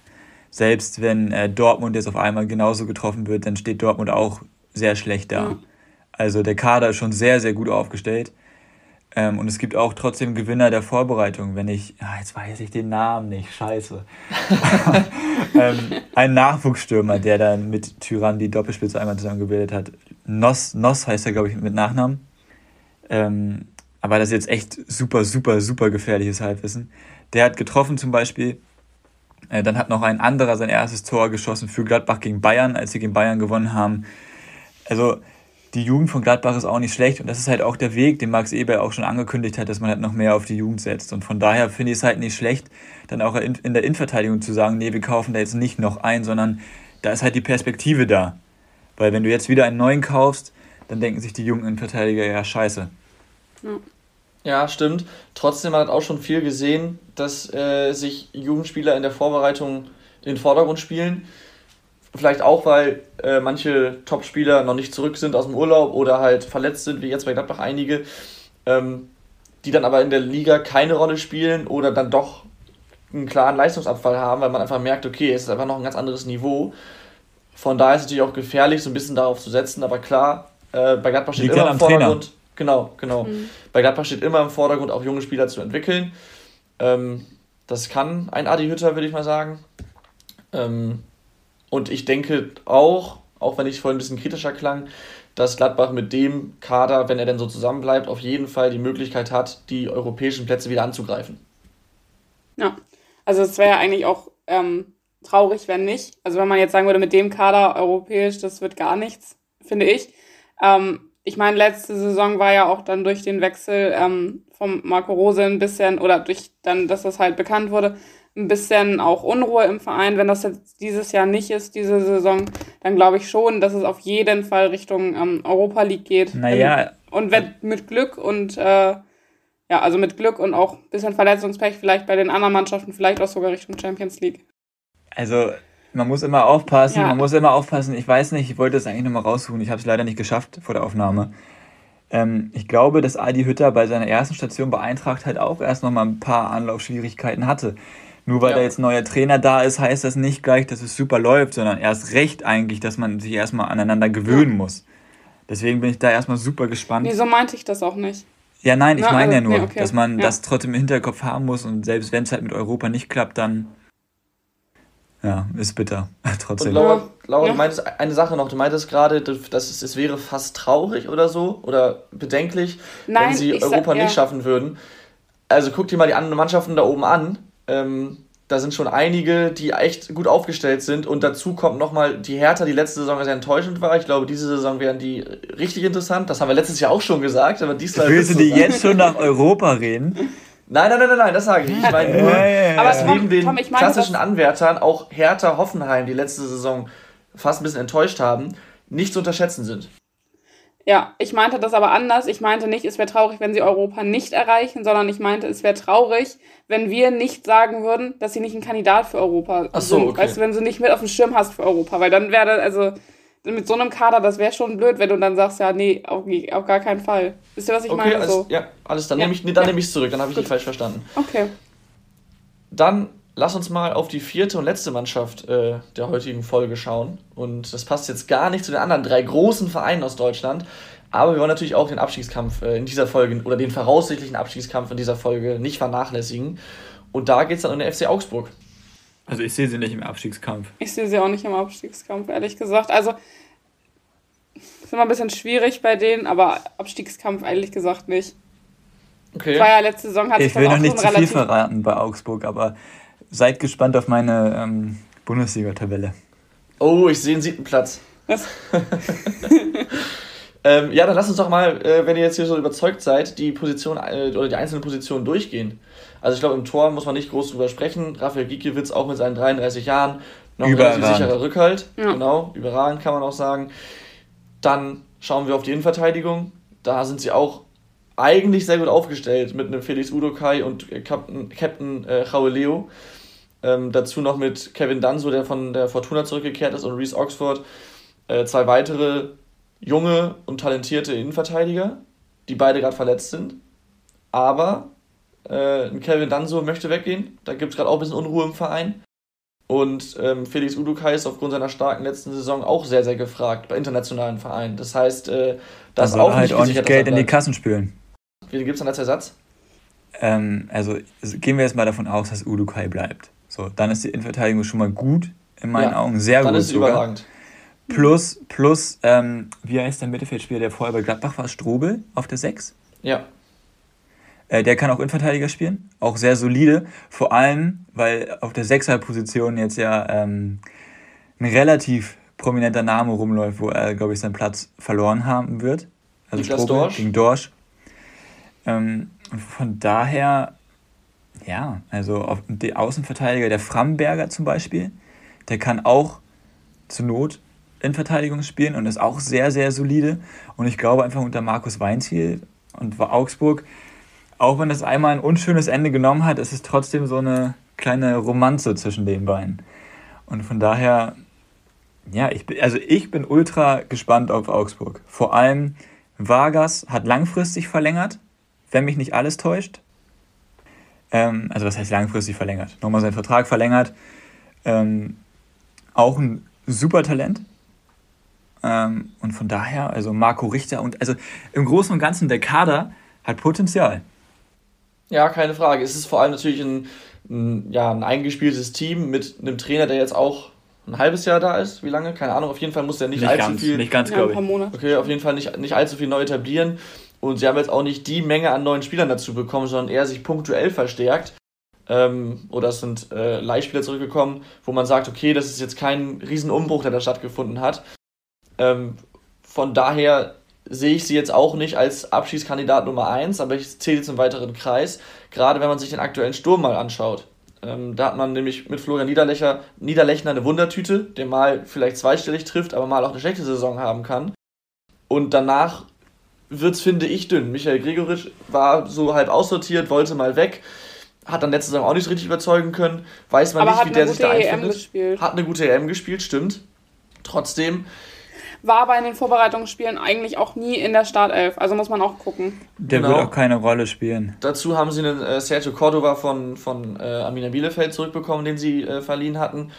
Selbst wenn äh, Dortmund jetzt auf einmal genauso getroffen wird, dann steht Dortmund auch sehr schlecht da. Ja. Also der Kader ist schon sehr, sehr gut aufgestellt. Ähm, und es gibt auch trotzdem Gewinner der Vorbereitung. Wenn ich, ah, jetzt weiß ich den Namen nicht, scheiße. <laughs> <laughs> ähm, ein Nachwuchsstürmer, der dann mit Tyrann die Doppelspitze einmal zusammengebildet hat. Noss, Noss heißt er, glaube ich, mit Nachnamen. Ähm, aber das ist jetzt echt super, super, super gefährliches Halbwissen. Der hat getroffen zum Beispiel. Äh, dann hat noch ein anderer sein erstes Tor geschossen für Gladbach gegen Bayern, als sie gegen Bayern gewonnen haben. Also die Jugend von Gladbach ist auch nicht schlecht und das ist halt auch der Weg, den Max Eber auch schon angekündigt hat, dass man halt noch mehr auf die Jugend setzt. Und von daher finde ich es halt nicht schlecht, dann auch in, in der Innenverteidigung zu sagen, nee, wir kaufen da jetzt nicht noch ein, sondern da ist halt die Perspektive da. Weil wenn du jetzt wieder einen neuen kaufst, dann denken sich die jungen Innenverteidiger, ja, scheiße. Ja. stimmt. Trotzdem hat man auch schon viel gesehen, dass äh, sich Jugendspieler in der Vorbereitung in den Vordergrund spielen. Vielleicht auch, weil äh, manche Topspieler noch nicht zurück sind aus dem Urlaub oder halt verletzt sind, wie jetzt bei Gladbach einige, ähm, die dann aber in der Liga keine Rolle spielen oder dann doch einen klaren Leistungsabfall haben, weil man einfach merkt, okay, es ist einfach noch ein ganz anderes Niveau. Von daher ist es natürlich auch gefährlich, so ein bisschen darauf zu setzen, aber klar, äh, bei Gladbach steht Liegt immer im Vordergrund. Trainer. Genau, genau. Mhm. Bei Gladbach steht immer im Vordergrund, auch junge Spieler zu entwickeln. Ähm, das kann ein Adi Hütter, würde ich mal sagen. Ähm, und ich denke auch, auch wenn ich vorhin ein bisschen kritischer klang, dass Gladbach mit dem Kader, wenn er denn so zusammenbleibt, auf jeden Fall die Möglichkeit hat, die europäischen Plätze wieder anzugreifen. Ja, also es wäre ja eigentlich auch ähm, traurig, wenn nicht. Also wenn man jetzt sagen würde, mit dem Kader europäisch, das wird gar nichts, finde ich. Ähm, ich meine, letzte Saison war ja auch dann durch den Wechsel ähm, vom Marco Rose ein bisschen, oder durch dann, dass das halt bekannt wurde, ein bisschen auch Unruhe im Verein. Wenn das jetzt dieses Jahr nicht ist, diese Saison, dann glaube ich schon, dass es auf jeden Fall Richtung ähm, Europa League geht. Naja. Und wenn mit Glück und äh, ja, also mit Glück und auch ein bisschen Verletzungspech vielleicht bei den anderen Mannschaften, vielleicht auch sogar Richtung Champions League. Also man muss immer aufpassen, ja. man muss immer aufpassen. Ich weiß nicht, ich wollte es eigentlich nochmal raussuchen. Ich habe es leider nicht geschafft vor der Aufnahme. Ähm, ich glaube, dass Adi Hütter bei seiner ersten Station bei Eintracht halt auch erst nochmal ein paar Anlaufschwierigkeiten hatte. Nur weil ja. da jetzt ein neuer Trainer da ist, heißt das nicht gleich, dass es super läuft, sondern erst recht eigentlich, dass man sich erstmal aneinander gewöhnen ja. muss. Deswegen bin ich da erstmal super gespannt. Nee, so meinte ich das auch nicht. Ja, nein, ich meine also, ja nur, nee, okay. dass man das trotzdem im Hinterkopf haben muss und selbst wenn es halt mit Europa nicht klappt, dann ja, ist bitter. <laughs> Trotzdem. Und Laura, Laura ja. du meintest eine Sache noch. Du meintest gerade, dass es, es wäre fast traurig oder so oder bedenklich, Nein, wenn sie Europa sag, nicht ja. schaffen würden. Also guck dir mal die anderen Mannschaften da oben an. Ähm, da sind schon einige, die echt gut aufgestellt sind. Und dazu kommt nochmal die Hertha, die letzte Saison sehr enttäuschend war. Ich glaube, diese Saison wären die richtig interessant. Das haben wir letztes Jahr auch schon gesagt. Aber diesmal Willst du die jetzt schon nach Europa reden? Nein, nein, nein, nein, das sage ich nicht. Ich meine nur, dass neben den Tom, klassischen Anwärtern auch Hertha Hoffenheim, die letzte Saison fast ein bisschen enttäuscht haben, nicht zu unterschätzen sind. Ja, ich meinte das aber anders. Ich meinte nicht, es wäre traurig, wenn sie Europa nicht erreichen, sondern ich meinte, es wäre traurig, wenn wir nicht sagen würden, dass sie nicht ein Kandidat für Europa Ach so, sind. okay. Weißt du, wenn du nicht mit auf dem Schirm hast für Europa, weil dann wäre, also mit so einem Kader, das wäre schon blöd, wenn du dann sagst, ja, nee, auf, auf gar keinen Fall. Wisst ihr, was ich Okay, meine? alles, So. ja, alles, dann Ja. nehme ich, nee, dann Ja. nehme ich es zurück, dann habe ich dich falsch verstanden. Okay. Dann lass uns mal auf die vierte und letzte Mannschaft äh, der heutigen Folge schauen. Und das passt jetzt gar nicht zu den anderen drei großen Vereinen aus Deutschland. Aber wir wollen natürlich auch den Abstiegskampf äh, in dieser Folge oder den voraussichtlichen Abstiegskampf in dieser Folge nicht vernachlässigen. Und da geht es dann um den FC Augsburg. Also ich sehe sie nicht im Abstiegskampf. Ich sehe sie auch nicht im Abstiegskampf, ehrlich gesagt. Also, ist immer ein bisschen schwierig bei denen, aber Abstiegskampf ehrlich gesagt nicht. Okay. War ja letzte Saison hat sich Ich will noch auch nicht schon zu viel relativ. verraten bei Augsburg, aber seid gespannt auf meine ähm, Bundesliga-Tabelle. Oh, ich sehe den siebten Platz. <laughs> Ähm, ja, dann lass uns doch mal, äh, wenn ihr jetzt hier so überzeugt seid, die Position äh, oder die einzelnen Positionen durchgehen. Also ich glaube, im Tor muss man nicht groß drüber sprechen. Raphael Gikiewicz auch mit seinen 33 Jahren noch ein Überragend. sicherer Rückhalt. Ja. Genau, überragend kann man auch sagen. Dann schauen wir auf die Innenverteidigung. Da sind sie auch eigentlich sehr gut aufgestellt mit einem Felix Udokai und äh, Captain, Captain äh, Raul Leo. Ähm, dazu noch mit Kevin Danso, der von der Fortuna zurückgekehrt ist, und Reese Oxford. Äh, zwei weitere junge und talentierte Innenverteidiger, die beide gerade verletzt sind. Aber äh, Kevin Danso möchte weggehen. Da gibt es gerade auch ein bisschen Unruhe im Verein. Und ähm, Felix Udukai ist aufgrund seiner starken letzten Saison auch sehr, sehr gefragt bei internationalen Vereinen. Das heißt, äh, das Da ist auch halt nicht ordentlich Geld in die. Kassen spülen. Wen gibt es dann als Ersatz? Ähm, also gehen wir jetzt mal davon aus, dass Udukai bleibt. So, dann ist die Innenverteidigung schon mal gut, in meinen Ja, Augen sehr dann gut ist es sogar. überragend. Plus, plus, ähm, wie heißt der Mittelfeldspieler, der vorher bei Gladbach war? Strobel auf der 6? Ja, Äh, der kann auch Innenverteidiger spielen, auch sehr solide. Vor allem, weil auf der Sechser-Position jetzt ja ähm, ein relativ prominenter Name rumläuft, wo er, glaube ich, seinen Platz verloren haben wird. Also Niklas Dorsch. gegen Dorsch. Ähm, von daher, ja, also auf der Außenverteidiger, der Framberger zum Beispiel, der kann auch zur Not in Verteidigung spielen und ist auch sehr, sehr solide. Und ich glaube einfach unter Markus Weinziel und Augsburg, auch wenn das einmal ein unschönes Ende genommen hat, ist es trotzdem so eine kleine Romanze zwischen den beiden. Und von daher, ja, ich bin, also ich bin ultra gespannt auf Augsburg. Vor allem Vargas hat langfristig verlängert, wenn mich nicht alles täuscht. Ähm, also was heißt langfristig verlängert? Nochmal seinen Vertrag verlängert. Ähm, auch ein super Talent. Ähm, und von daher, also Marco Richter und also im Großen und Ganzen der Kader hat Potenzial. Ja, keine Frage. Es ist vor allem natürlich ein, ein, ja, ein eingespieltes Team mit einem Trainer, der jetzt auch ein halbes Jahr da ist. Wie lange? Keine Ahnung. Auf jeden Fall muss er nicht, Nicht allzu ganz, viel. nicht ganz, Ja, ein glaube paar ich. Monate. Okay, auf jeden Fall nicht, nicht allzu viel neu etablieren. Und sie haben jetzt auch nicht die Menge an neuen Spielern dazu bekommen, sondern eher sich punktuell verstärkt. Ähm, oder es sind äh, Leihspieler zurückgekommen, wo man sagt, okay, das ist jetzt kein Riesenumbruch, der da stattgefunden hat. Ähm, von daher sehe ich sie jetzt auch nicht als Abschiedskandidat Nummer 1, aber ich zähle sie zum weiteren Kreis, gerade wenn man sich den aktuellen Sturm mal anschaut. Ähm, da hat man nämlich mit Florian Niederlechner, Niederlechner eine Wundertüte, der mal vielleicht zweistellig trifft, aber mal auch eine schlechte Saison haben kann. Und danach wird's, finde ich, dünn. Michael Gregoritsch war so halb aussortiert, wollte mal weg, hat dann letzte Saison auch nicht richtig überzeugen können, weiß man Aber nicht, wie der sich da EM einfindet. gespielt. Hat eine gute EM gespielt, stimmt. Trotzdem, War aber in den Vorbereitungsspielen eigentlich auch nie in der Startelf. Also muss man auch gucken. Der Genau. wird auch keine Rolle spielen. Dazu haben sie einen äh, Sergio Cordova von, von äh, Arminia Bielefeld zurückbekommen, den sie äh, verliehen hatten.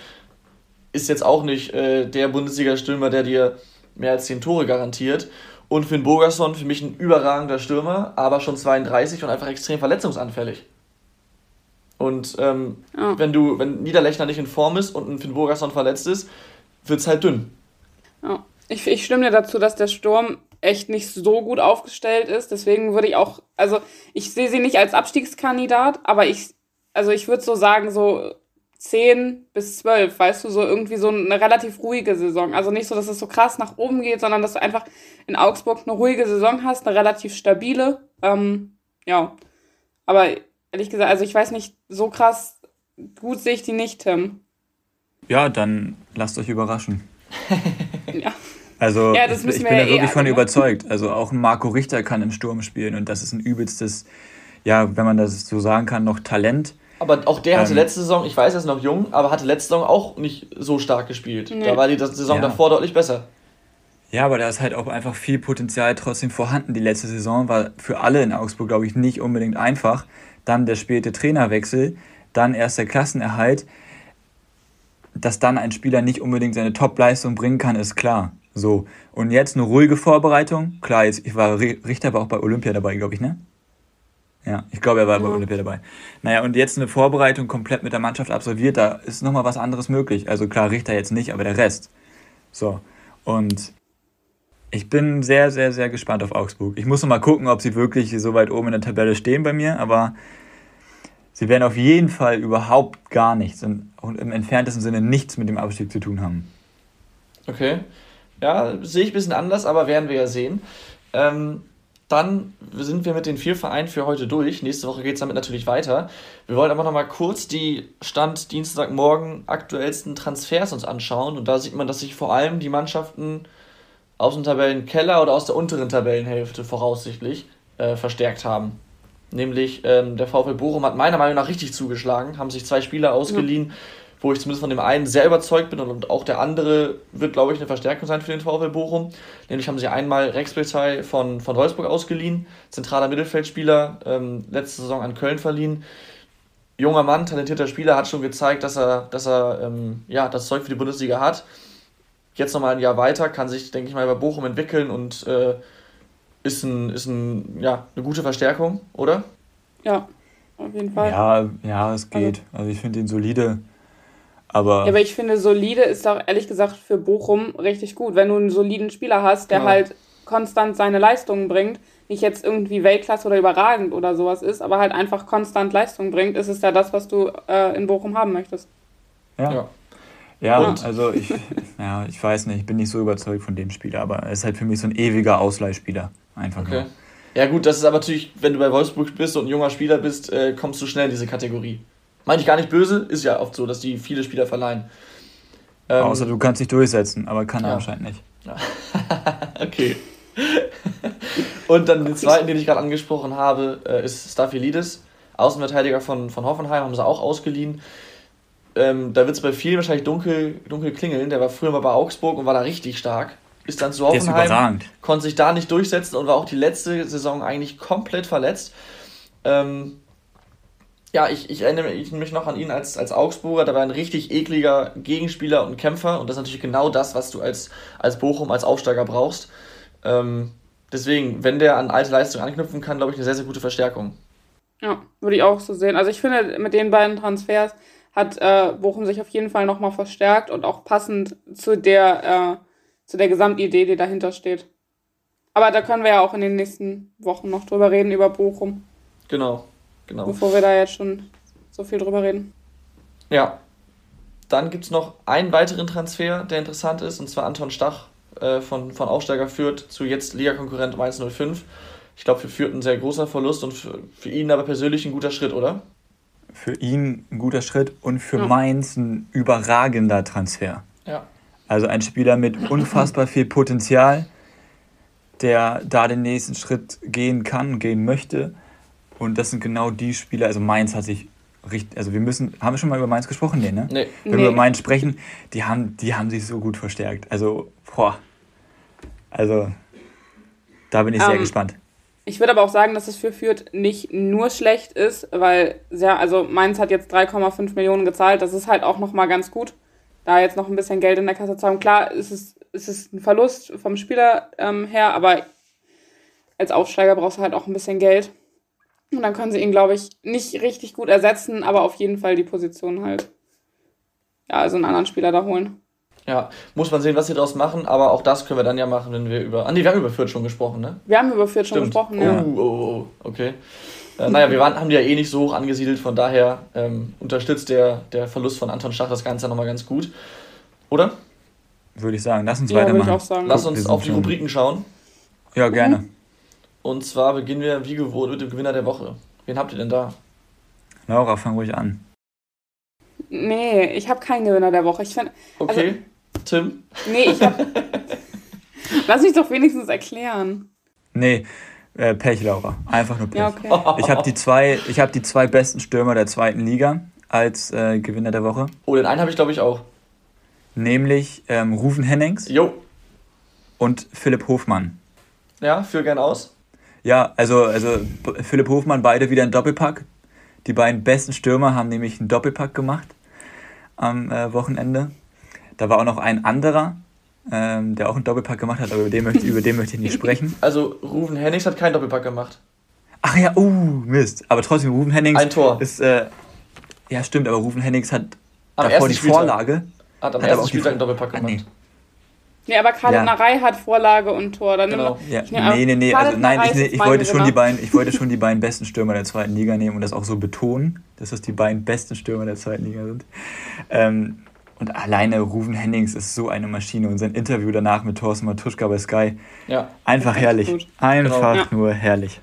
Ist jetzt auch nicht äh, der Bundesliga-Stürmer, der dir mehr als 10 Tore garantiert. Und Finn Bogerson, für mich ein überragender Stürmer, aber schon 32 und einfach extrem verletzungsanfällig. Und ähm, Ja. wenn du, wenn Niederlechner nicht in Form ist und ein Finn Bogerson verletzt ist, wird es halt dünn. Ja. Ich, ich stimme dir dazu, dass der Sturm echt nicht so gut aufgestellt ist. Deswegen würde ich auch, also ich sehe sie nicht als Abstiegskandidat, aber ich, also ich würde so sagen, so 10 bis 12, weißt du, so irgendwie so eine relativ ruhige Saison. Also nicht so, dass es so krass nach oben geht, sondern dass du einfach in Augsburg eine ruhige Saison hast, eine relativ stabile. Ähm, ja. Aber ehrlich gesagt, also ich weiß nicht, so krass gut sehe ich die nicht, Tim. Ja, dann lasst euch überraschen. <laughs> <laughs> Ja. Also ja, ich, ich bin da wirklich eh von alle, ne? überzeugt. Also auch ein Marco Richter kann im Sturm spielen und das ist ein übelstes, ja, wenn man das so sagen kann, noch Talent. Aber auch der hatte ähm, letzte Saison, ich weiß, er ist noch jung, aber hatte letzte Saison auch nicht so stark gespielt. Nee. Da war die Saison ja. davor deutlich besser. Ja, aber da ist halt auch einfach viel Potenzial trotzdem vorhanden. Die letzte Saison war für alle in Augsburg, glaube ich, nicht unbedingt einfach. Dann der späte Trainerwechsel, dann erst der Klassenerhalt. Dass dann ein Spieler nicht unbedingt seine Top-Leistung bringen kann, ist klar. So. Und jetzt eine ruhige Vorbereitung. Klar, jetzt, ich war, Richter war auch bei Olympia dabei, glaube ich, ne? Ja, ich glaube, er war ja. bei Olympia dabei. Naja, und jetzt eine Vorbereitung komplett mit der Mannschaft absolviert, da ist nochmal was anderes möglich. Also klar, Richter jetzt nicht, aber der Rest. So. Und ich bin sehr, sehr, sehr gespannt auf Augsburg. Ich muss noch mal gucken, ob sie wirklich so weit oben in der Tabelle stehen bei mir, aber sie werden auf jeden Fall überhaupt gar nichts und im entferntesten Sinne nichts mit dem Abstieg zu tun haben. Okay. Ja, sehe ich ein bisschen anders, aber werden wir ja sehen. Ähm, dann sind wir mit den vier Vereinen für heute durch. Nächste Woche geht es damit natürlich weiter. Wir wollen aber noch mal kurz die Stand Dienstagmorgen aktuellsten Transfers uns anschauen. Und da sieht man, dass sich vor allem die Mannschaften aus dem Tabellenkeller oder aus der unteren Tabellenhälfte voraussichtlich äh, verstärkt haben. Nämlich ähm, der VfL Bochum hat meiner Meinung nach richtig zugeschlagen, haben sich zwei Spieler ausgeliehen, ja. Wo ich zumindest von dem einen sehr überzeugt bin und auch der andere wird, glaube ich, eine Verstärkung sein für den VfL Bochum. Nämlich haben sie einmal Rex Betzai von, von Wolfsburg ausgeliehen, zentraler Mittelfeldspieler, ähm, letzte Saison an Köln verliehen. Junger Mann, talentierter Spieler, hat schon gezeigt, dass er, dass er ähm, ja, das Zeug für die Bundesliga hat jetzt nochmal ein Jahr weiter, kann sich, denke ich mal, bei Bochum entwickeln und äh, ist, ein, ist ein, ja, eine gute Verstärkung, oder? Ja, auf jeden Fall. Ja, ja es geht. Also, also ich finde ihn solide. Aber, ja, aber ich finde, solide ist auch ehrlich gesagt für Bochum richtig gut. Wenn du einen soliden Spieler hast, der ja. halt konstant seine Leistungen bringt, nicht jetzt irgendwie Weltklasse oder überragend oder sowas ist, aber halt einfach konstant Leistung bringt, ist es ja das, was du äh, in Bochum haben möchtest. Ja. ja. Ja, und? also ich, <laughs> ja, ich weiß nicht, ich bin nicht so überzeugt von dem Spieler, aber er ist halt für mich so ein ewiger Ausleihspieler. Einfach okay. nur. Ja, gut, das ist aber natürlich, wenn du bei Wolfsburg bist und ein junger Spieler bist, äh, kommst du schnell in diese Kategorie. Meine ich gar nicht böse, ist ja oft so, dass die viele Spieler verleihen. Ähm, Außer du kannst dich durchsetzen, aber kann er ja. anscheinend nicht. Ja. <laughs> okay. und dann den zweiten, den ich gerade angesprochen habe, äh, ist Staphylidis, Außenverteidiger von, von Hoffenheim, haben sie auch ausgeliehen ähm, da wird es bei vielen wahrscheinlich dunkel, dunkel klingeln. Der war früher mal bei Augsburg und war da richtig stark. Ist dann zu Hoffenheim, konnte sich da nicht durchsetzen und war auch die letzte Saison eigentlich komplett verletzt. Ähm, ja, ich, ich erinnere mich noch an ihn als, als Augsburger. Da war ein richtig ekliger Gegenspieler und Kämpfer. Und das ist natürlich genau das, was du als, als Bochum, als Aufsteiger brauchst. Ähm, deswegen, wenn der an alte Leistungen anknüpfen kann, glaube ich, eine sehr, sehr gute Verstärkung. Ja, würde ich auch so sehen. Also ich finde, mit den beiden Transfers hat äh, Bochum sich auf jeden Fall nochmal verstärkt und auch passend zu der, äh, zu der Gesamtidee, die dahinter steht. Aber da können wir ja auch in den nächsten Wochen noch drüber reden, über Bochum. Genau, genau. Bevor wir da jetzt schon so viel drüber reden. Ja. Dann gibt es noch einen weiteren Transfer, der interessant ist, und zwar Anton Stach äh, von, von Aufsteiger Fürth zu jetzt Ligakonkurrent Mainz 05. Ich glaube, für Fürth ein sehr großer Verlust und für, für ihn aber persönlich ein guter Schritt, oder? für ihn ein guter Schritt und für ja. Mainz ein überragender Transfer. Ja. Also ein Spieler mit <clears throat> unfassbar viel Potenzial, der da den nächsten Schritt gehen kann, gehen möchte. Und das sind genau die Spieler, also Mainz hat sich richtig, also wir müssen, haben wir schon mal über Mainz gesprochen? Nee, ne? Nee. Wenn nee. wir über Mainz sprechen, die haben, die haben sich so gut verstärkt. Also, boah. Also, da bin ich um, sehr ähm, gespannt. Ich würde aber auch sagen, dass es für Fürth nicht nur schlecht ist, weil, ja, also Mainz hat jetzt 3,5 Millionen gezahlt. Das ist halt auch nochmal ganz gut, da jetzt noch ein bisschen Geld in der Kasse zu haben. Klar, ist es, ist es ein Verlust vom Spieler ähm, her, aber als Aufsteiger brauchst du halt auch ein bisschen Geld. Und dann können sie ihn, glaube ich, nicht richtig gut ersetzen, aber auf jeden Fall die Position halt. Ja, also einen anderen Spieler da holen. Ja, muss man sehen, was sie daraus machen, aber auch das können wir dann ja machen, wenn wir über. Ah, nee, wir haben über Fürth schon gesprochen, ne? Wir haben über Fürth schon gesprochen, ja. Oh, oh, oh, okay. Äh, naja, wir waren, haben die ja eh nicht so hoch angesiedelt, von daher ähm, unterstützt der, der Verlust von Anton Stach das Ganze nochmal ganz gut. Oder? Würde ich sagen. Lass uns ja, weitermachen. Ich auch sagen. Lass uns auf die Rubriken schauen. Ja, gerne. Mhm. Und zwar beginnen wir wie gewohnt mit dem Gewinner der Woche. Wen habt ihr denn da? Laura, fang ruhig an. Nee, ich habe keinen Gewinner der Woche. Ich find, okay. Also, Tim? Nee, ich habe <laughs> Lass mich doch wenigstens erklären. Nee, äh, Pech, Laura. Einfach nur Pech. Ja, okay. Ich habe die, zwei, ich hab die zwei besten Stürmer der zweiten Liga als äh, Gewinner der Woche. Oh, den einen habe ich glaube ich auch. Nämlich ähm, Rufen Hennings Jo. und Philipp Hofmann. Ja, führ gern aus. Ja, also, also Philipp Hofmann, beide wieder ein Doppelpack. Die beiden besten Stürmer haben nämlich einen Doppelpack gemacht am äh, Wochenende. Da war auch noch ein anderer, ähm, der auch einen Doppelpack gemacht hat, aber über den möchte, über den möchte ich nicht sprechen. <laughs> Also Ruven Hennings hat keinen Doppelpack gemacht. Ach ja, uh, Mist. Aber trotzdem, Rufen Hennings Ein Tor. ist. Äh, ja, stimmt, aber Rufen Hennings hat Am davor die Spieltag. Vorlage. Hat am Hat ersten Spieltag einen Doppelpack Ah, gemacht. nee. Nee, aber Khaled Ja. Hat Vorlage und Tor. Dann Genau. Ja, ich nee, nee, nee, also nein, ich, ne- ich, wollte schon die beiden, ich wollte schon die beiden besten Stürmer der zweiten Liga nehmen und das auch so betonen, dass das die beiden besten Stürmer der zweiten Liga sind. Ähm, und alleine Ruven Hennings ist so eine Maschine und sein Interview danach mit Thorsten Matuschka bei Sky, Ja. einfach herrlich. gut. Einfach Genau. nur herrlich.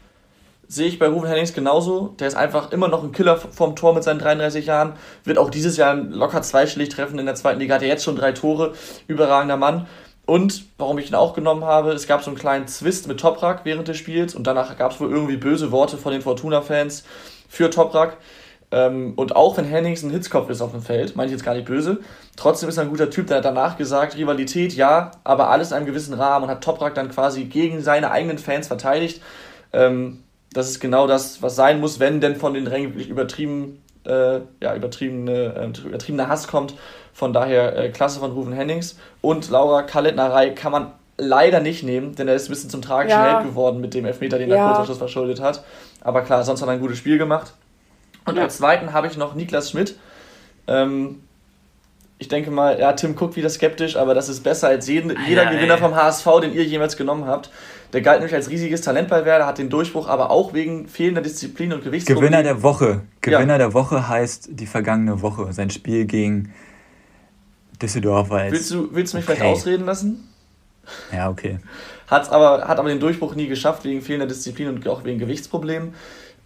Sehe ich bei Ruven Hennings genauso. Der ist einfach immer noch ein Killer vorm Tor mit seinen 33 Jahren. Wird auch dieses Jahr locker zweistellig treffen in der zweiten Liga. Hat ja jetzt schon drei Tore. Überragender Mann. Und warum ich ihn auch genommen habe, es gab so einen kleinen Zwist mit Toprak während des Spiels und danach gab es wohl irgendwie böse Worte von den Fortuna-Fans für Toprak. Ähm, und auch wenn Hennings ein Hitzkopf ist auf dem Feld, meine ich jetzt gar nicht böse, trotzdem ist er ein guter Typ, der hat danach gesagt, Rivalität ja, aber alles in einem gewissen Rahmen und hat Toprak dann quasi gegen seine eigenen Fans verteidigt. Ähm, das ist genau das, was sein muss, wenn denn von den Rängen wirklich übertrieben, äh, ja, übertriebene, äh, übertriebener Hass kommt. Von daher äh, Klasse von Ruven Hennings. Und Laura Kalentnerei kann man leider nicht nehmen, denn er ist ein bisschen zum tragischen Ja. Held geworden mit dem Elfmeter, den er Ja. kurz am Schluss verschuldet hat. Aber klar, sonst hat er ein gutes Spiel gemacht. Und Ja. als zweiten habe ich noch Niklas Schmidt. Ähm, ich denke mal, ja, Tim guckt wieder skeptisch, aber das ist besser als jeden, jeder ey. Gewinner vom HSV, den ihr jemals genommen habt. Der galt nämlich als riesiges Talent bei Werder, hat den Durchbruch, aber auch wegen fehlender Disziplin und Gewichtsproblem. Gewinner der Woche. Ja. Gewinner der Woche heißt die vergangene Woche. Sein Spiel gegen Düsseldorf war Willst jetzt. du, willst du mich Okay. vielleicht ausreden lassen? Ja, okay. Hat's aber, hat aber den Durchbruch nie geschafft, wegen fehlender Disziplin und auch wegen Gewichtsproblemen.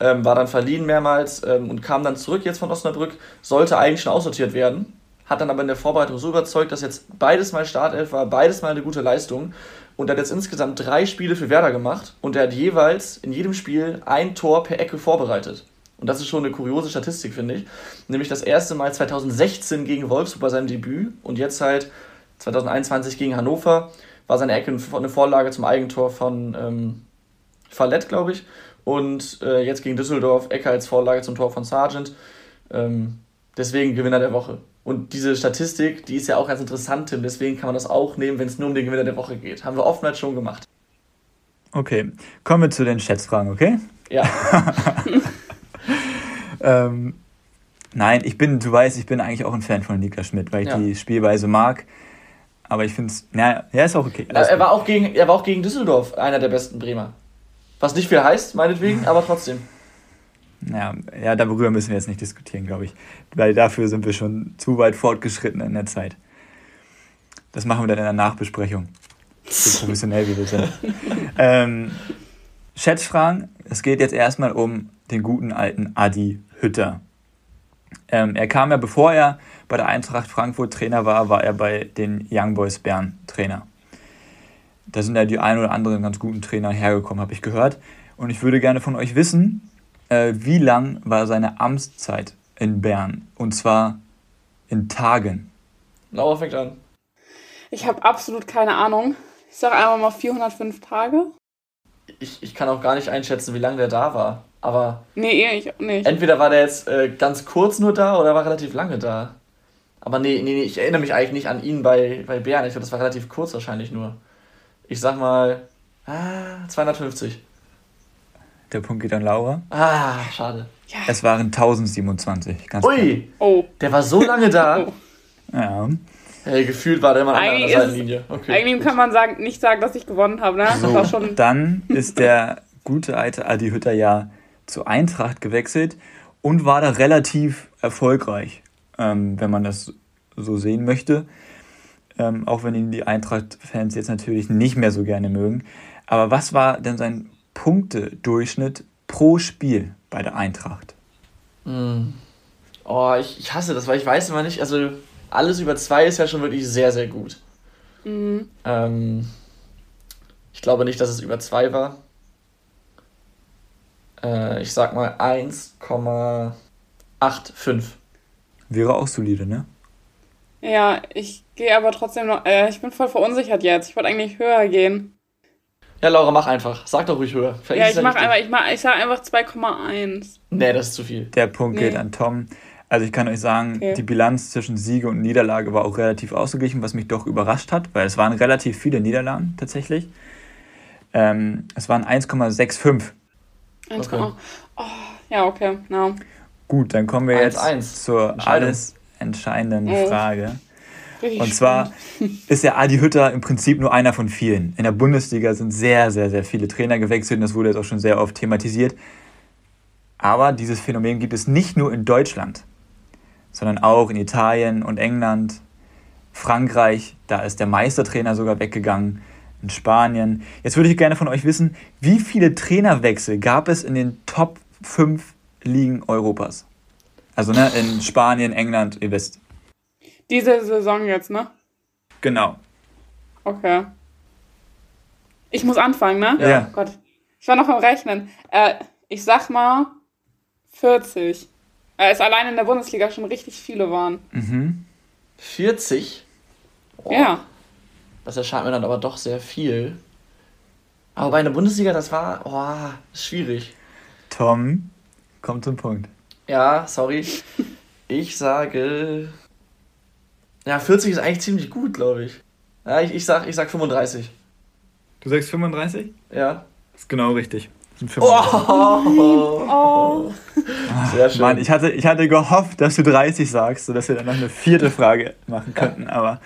Ähm, war dann verliehen mehrmals ähm, und kam dann zurück jetzt von Osnabrück, sollte eigentlich schon aussortiert werden. Hat dann aber in der Vorbereitung so überzeugt, dass jetzt beides mal Startelf war, beides mal eine gute Leistung. Und er hat jetzt insgesamt drei Spiele für Werder gemacht und er hat jeweils in jedem Spiel ein Tor per Ecke vorbereitet. Und das ist schon eine kuriose Statistik, finde ich. Nämlich das erste Mal 2016 gegen Wolfsburg bei seinem Debüt und jetzt halt 2021 gegen Hannover war seine Ecke eine Vorlage zum Eigentor von ähm, Fallett, glaube ich. Und äh, jetzt gegen Düsseldorf Ecke als Vorlage zum Tor von Sargent. Ähm, deswegen Gewinner der Woche. Und diese Statistik, die ist ja auch ganz interessant, Tim. Deswegen kann man das auch nehmen, wenn es nur um den Gewinner der Woche geht. Haben wir oftmals schon gemacht. Okay. Kommen wir zu den Schätzfragen, okay? Ja, <laughs> Ähm, nein, ich bin, du weißt, ich bin eigentlich auch ein Fan von Niklas Schmidt, weil ich Ja. die Spielweise mag. Aber ich finde es, naja, ja, ist auch okay. er, Alles er, war auch gegen, er war auch gegen Düsseldorf einer der besten Bremer. Was nicht viel heißt, meinetwegen, aber trotzdem. Ja, ja, darüber müssen wir jetzt nicht diskutieren, glaube ich. Weil dafür sind wir schon zu weit fortgeschritten in der Zeit. Das machen wir dann in der Nachbesprechung. So professionell wie wir sind. <laughs> ähm, Schätzfragen. Es geht jetzt erstmal um den guten alten Adi Hütter. Ähm, er kam ja, bevor er bei der Eintracht Frankfurt Trainer war, war er bei den Young Boys Bern Trainer. Da sind ja die ein oder anderen ganz guten Trainer hergekommen, habe ich gehört. Und ich würde gerne von euch wissen, äh, wie lang war seine Amtszeit in Bern? Und zwar in Tagen. Laura fängt an. Ich habe absolut keine Ahnung. Ich sage einfach mal 405 Tage. Ich, ich kann auch gar nicht einschätzen, wie lange der da war. Aber Nee, eh, ich auch nicht. entweder war der jetzt äh, ganz kurz nur da oder war relativ lange da. Aber nee, nee, nee, ich erinnere mich eigentlich nicht an ihn bei, bei Bern. Ich glaube, das war relativ kurz wahrscheinlich nur. Ich sag mal, ah, 250. Der Punkt geht an Laura. Ah, schade. Es waren 1027. Ganz Ui, Oh, der war so lange da. <laughs> Oh. klar. Ja. Hey, gefühlt war der immer an der Eigentlich ist- Seitenlinie. Okay. eigentlich kann man sagen, nicht sagen, dass ich gewonnen habe, ne? Das war So, schon. dann ist der gute alte Adi Hütter ja zur Eintracht gewechselt und war da relativ erfolgreich, ähm, wenn man das so sehen möchte. Ähm, auch wenn ihn die Eintracht-Fans jetzt natürlich nicht mehr so gerne mögen. Aber was war denn sein Punktedurchschnitt pro Spiel bei der Eintracht? Mm. Oh, ich, ich hasse das, weil ich weiß immer nicht, also alles über zwei ist ja schon wirklich sehr, sehr gut. Mhm. Ähm, Ich glaube nicht, dass es über 2 war. Äh, ich sag mal 1,85. Wäre auch solide, ne? Ja, ich gehe aber trotzdem noch. Äh, ich bin voll verunsichert jetzt. Ich wollte eigentlich höher gehen. Ja, Laura, mach einfach. Sag doch ruhig höher. Vielleicht ja, ich ja mach richtig. einfach, ich, mach, ich sag einfach 2,1. Nee, das ist zu viel. Der Punkt Nee. geht an Tom. Also ich kann euch sagen, Okay. die Bilanz zwischen Siege und Niederlage war auch relativ ausgeglichen, was mich doch überrascht hat, weil es waren relativ viele Niederlagen tatsächlich. Ähm, es waren 1,65. 1, Okay. oh, ja, okay. Ja. Gut, dann kommen wir jetzt 1-1. zur alles entscheidenden Oh. Frage. Richtig Und zwar <laughs> ist ja Adi Hütter im Prinzip nur einer von vielen. In der Bundesliga sind sehr, sehr, sehr viele Trainer gewechselt und das wurde jetzt auch schon sehr oft thematisiert. Aber dieses Phänomen gibt es nicht nur in Deutschland, sondern auch in Italien und England, Frankreich, da ist der Meistertrainer sogar weggegangen, in Spanien. Jetzt würde ich gerne von euch wissen, wie viele Trainerwechsel gab es in den Top 5 Ligen Europas? Also ne, in Spanien, England, ihr wisst. Diese Saison jetzt, ne? Genau. Okay. Ich muss anfangen, ne? Ja. Oh Gott. Ich war noch am Rechnen. Äh, ich sag mal 40. Weil es allein in der Bundesliga schon richtig viele waren. Mhm. 40? Boah, Ja. Das erscheint mir dann aber doch sehr viel. Aber bei einer Bundesliga, das war oh, schwierig. Tom, kommt zum Punkt. Ja, sorry. Ich sage. Ja, 40 ist eigentlich ziemlich gut, glaube ich. Ja, ich, ich, sag, ich sag 35. Du sagst 35? Ja. Das ist genau richtig. Sind 35. Oh. Sehr schön. Mann, ich hatte, ich hatte gehofft, dass du 30 sagst, sodass wir dann noch eine vierte Frage machen könnten, aber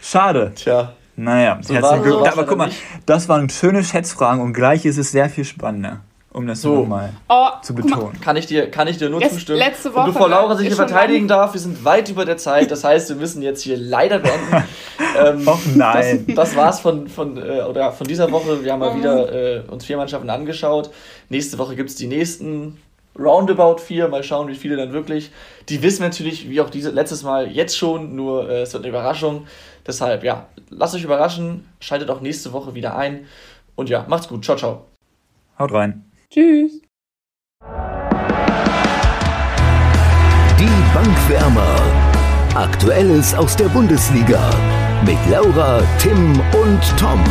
schade. Tja. Naja, So herzlichen war- so Glückwunsch. war's Aber guck mal, nicht. das waren schöne Schätzfragen und gleich ist es sehr viel spannender, um das So. nochmal Oh, zu mal. betonen. Kann ich dir, kann ich dir nur Jetzt- zustimmen. letzte Und Woche, bevor Laura sich hier verteidigen darf, wir sind weit über der Zeit. Das heißt, wir müssen jetzt hier leider beenden. <laughs> ähm, Och nein. Das, das war's von, von, äh, oder von dieser Woche. Wir haben mal Mhm. wieder äh, uns vier Mannschaften angeschaut. Nächste Woche gibt es die nächsten Roundabout vier. Mal schauen, wie viele dann wirklich. Die wissen wir natürlich, wie auch diese letztes Mal, jetzt schon. Nur äh, es wird eine Überraschung. Deshalb, ja, lasst euch überraschen. Schaltet auch nächste Woche wieder ein. Und ja, macht's gut. Ciao, ciao. Haut rein. Tschüss. Die Bankwärmer. Aktuelles aus der Bundesliga. Mit Laura, Tim und Tom.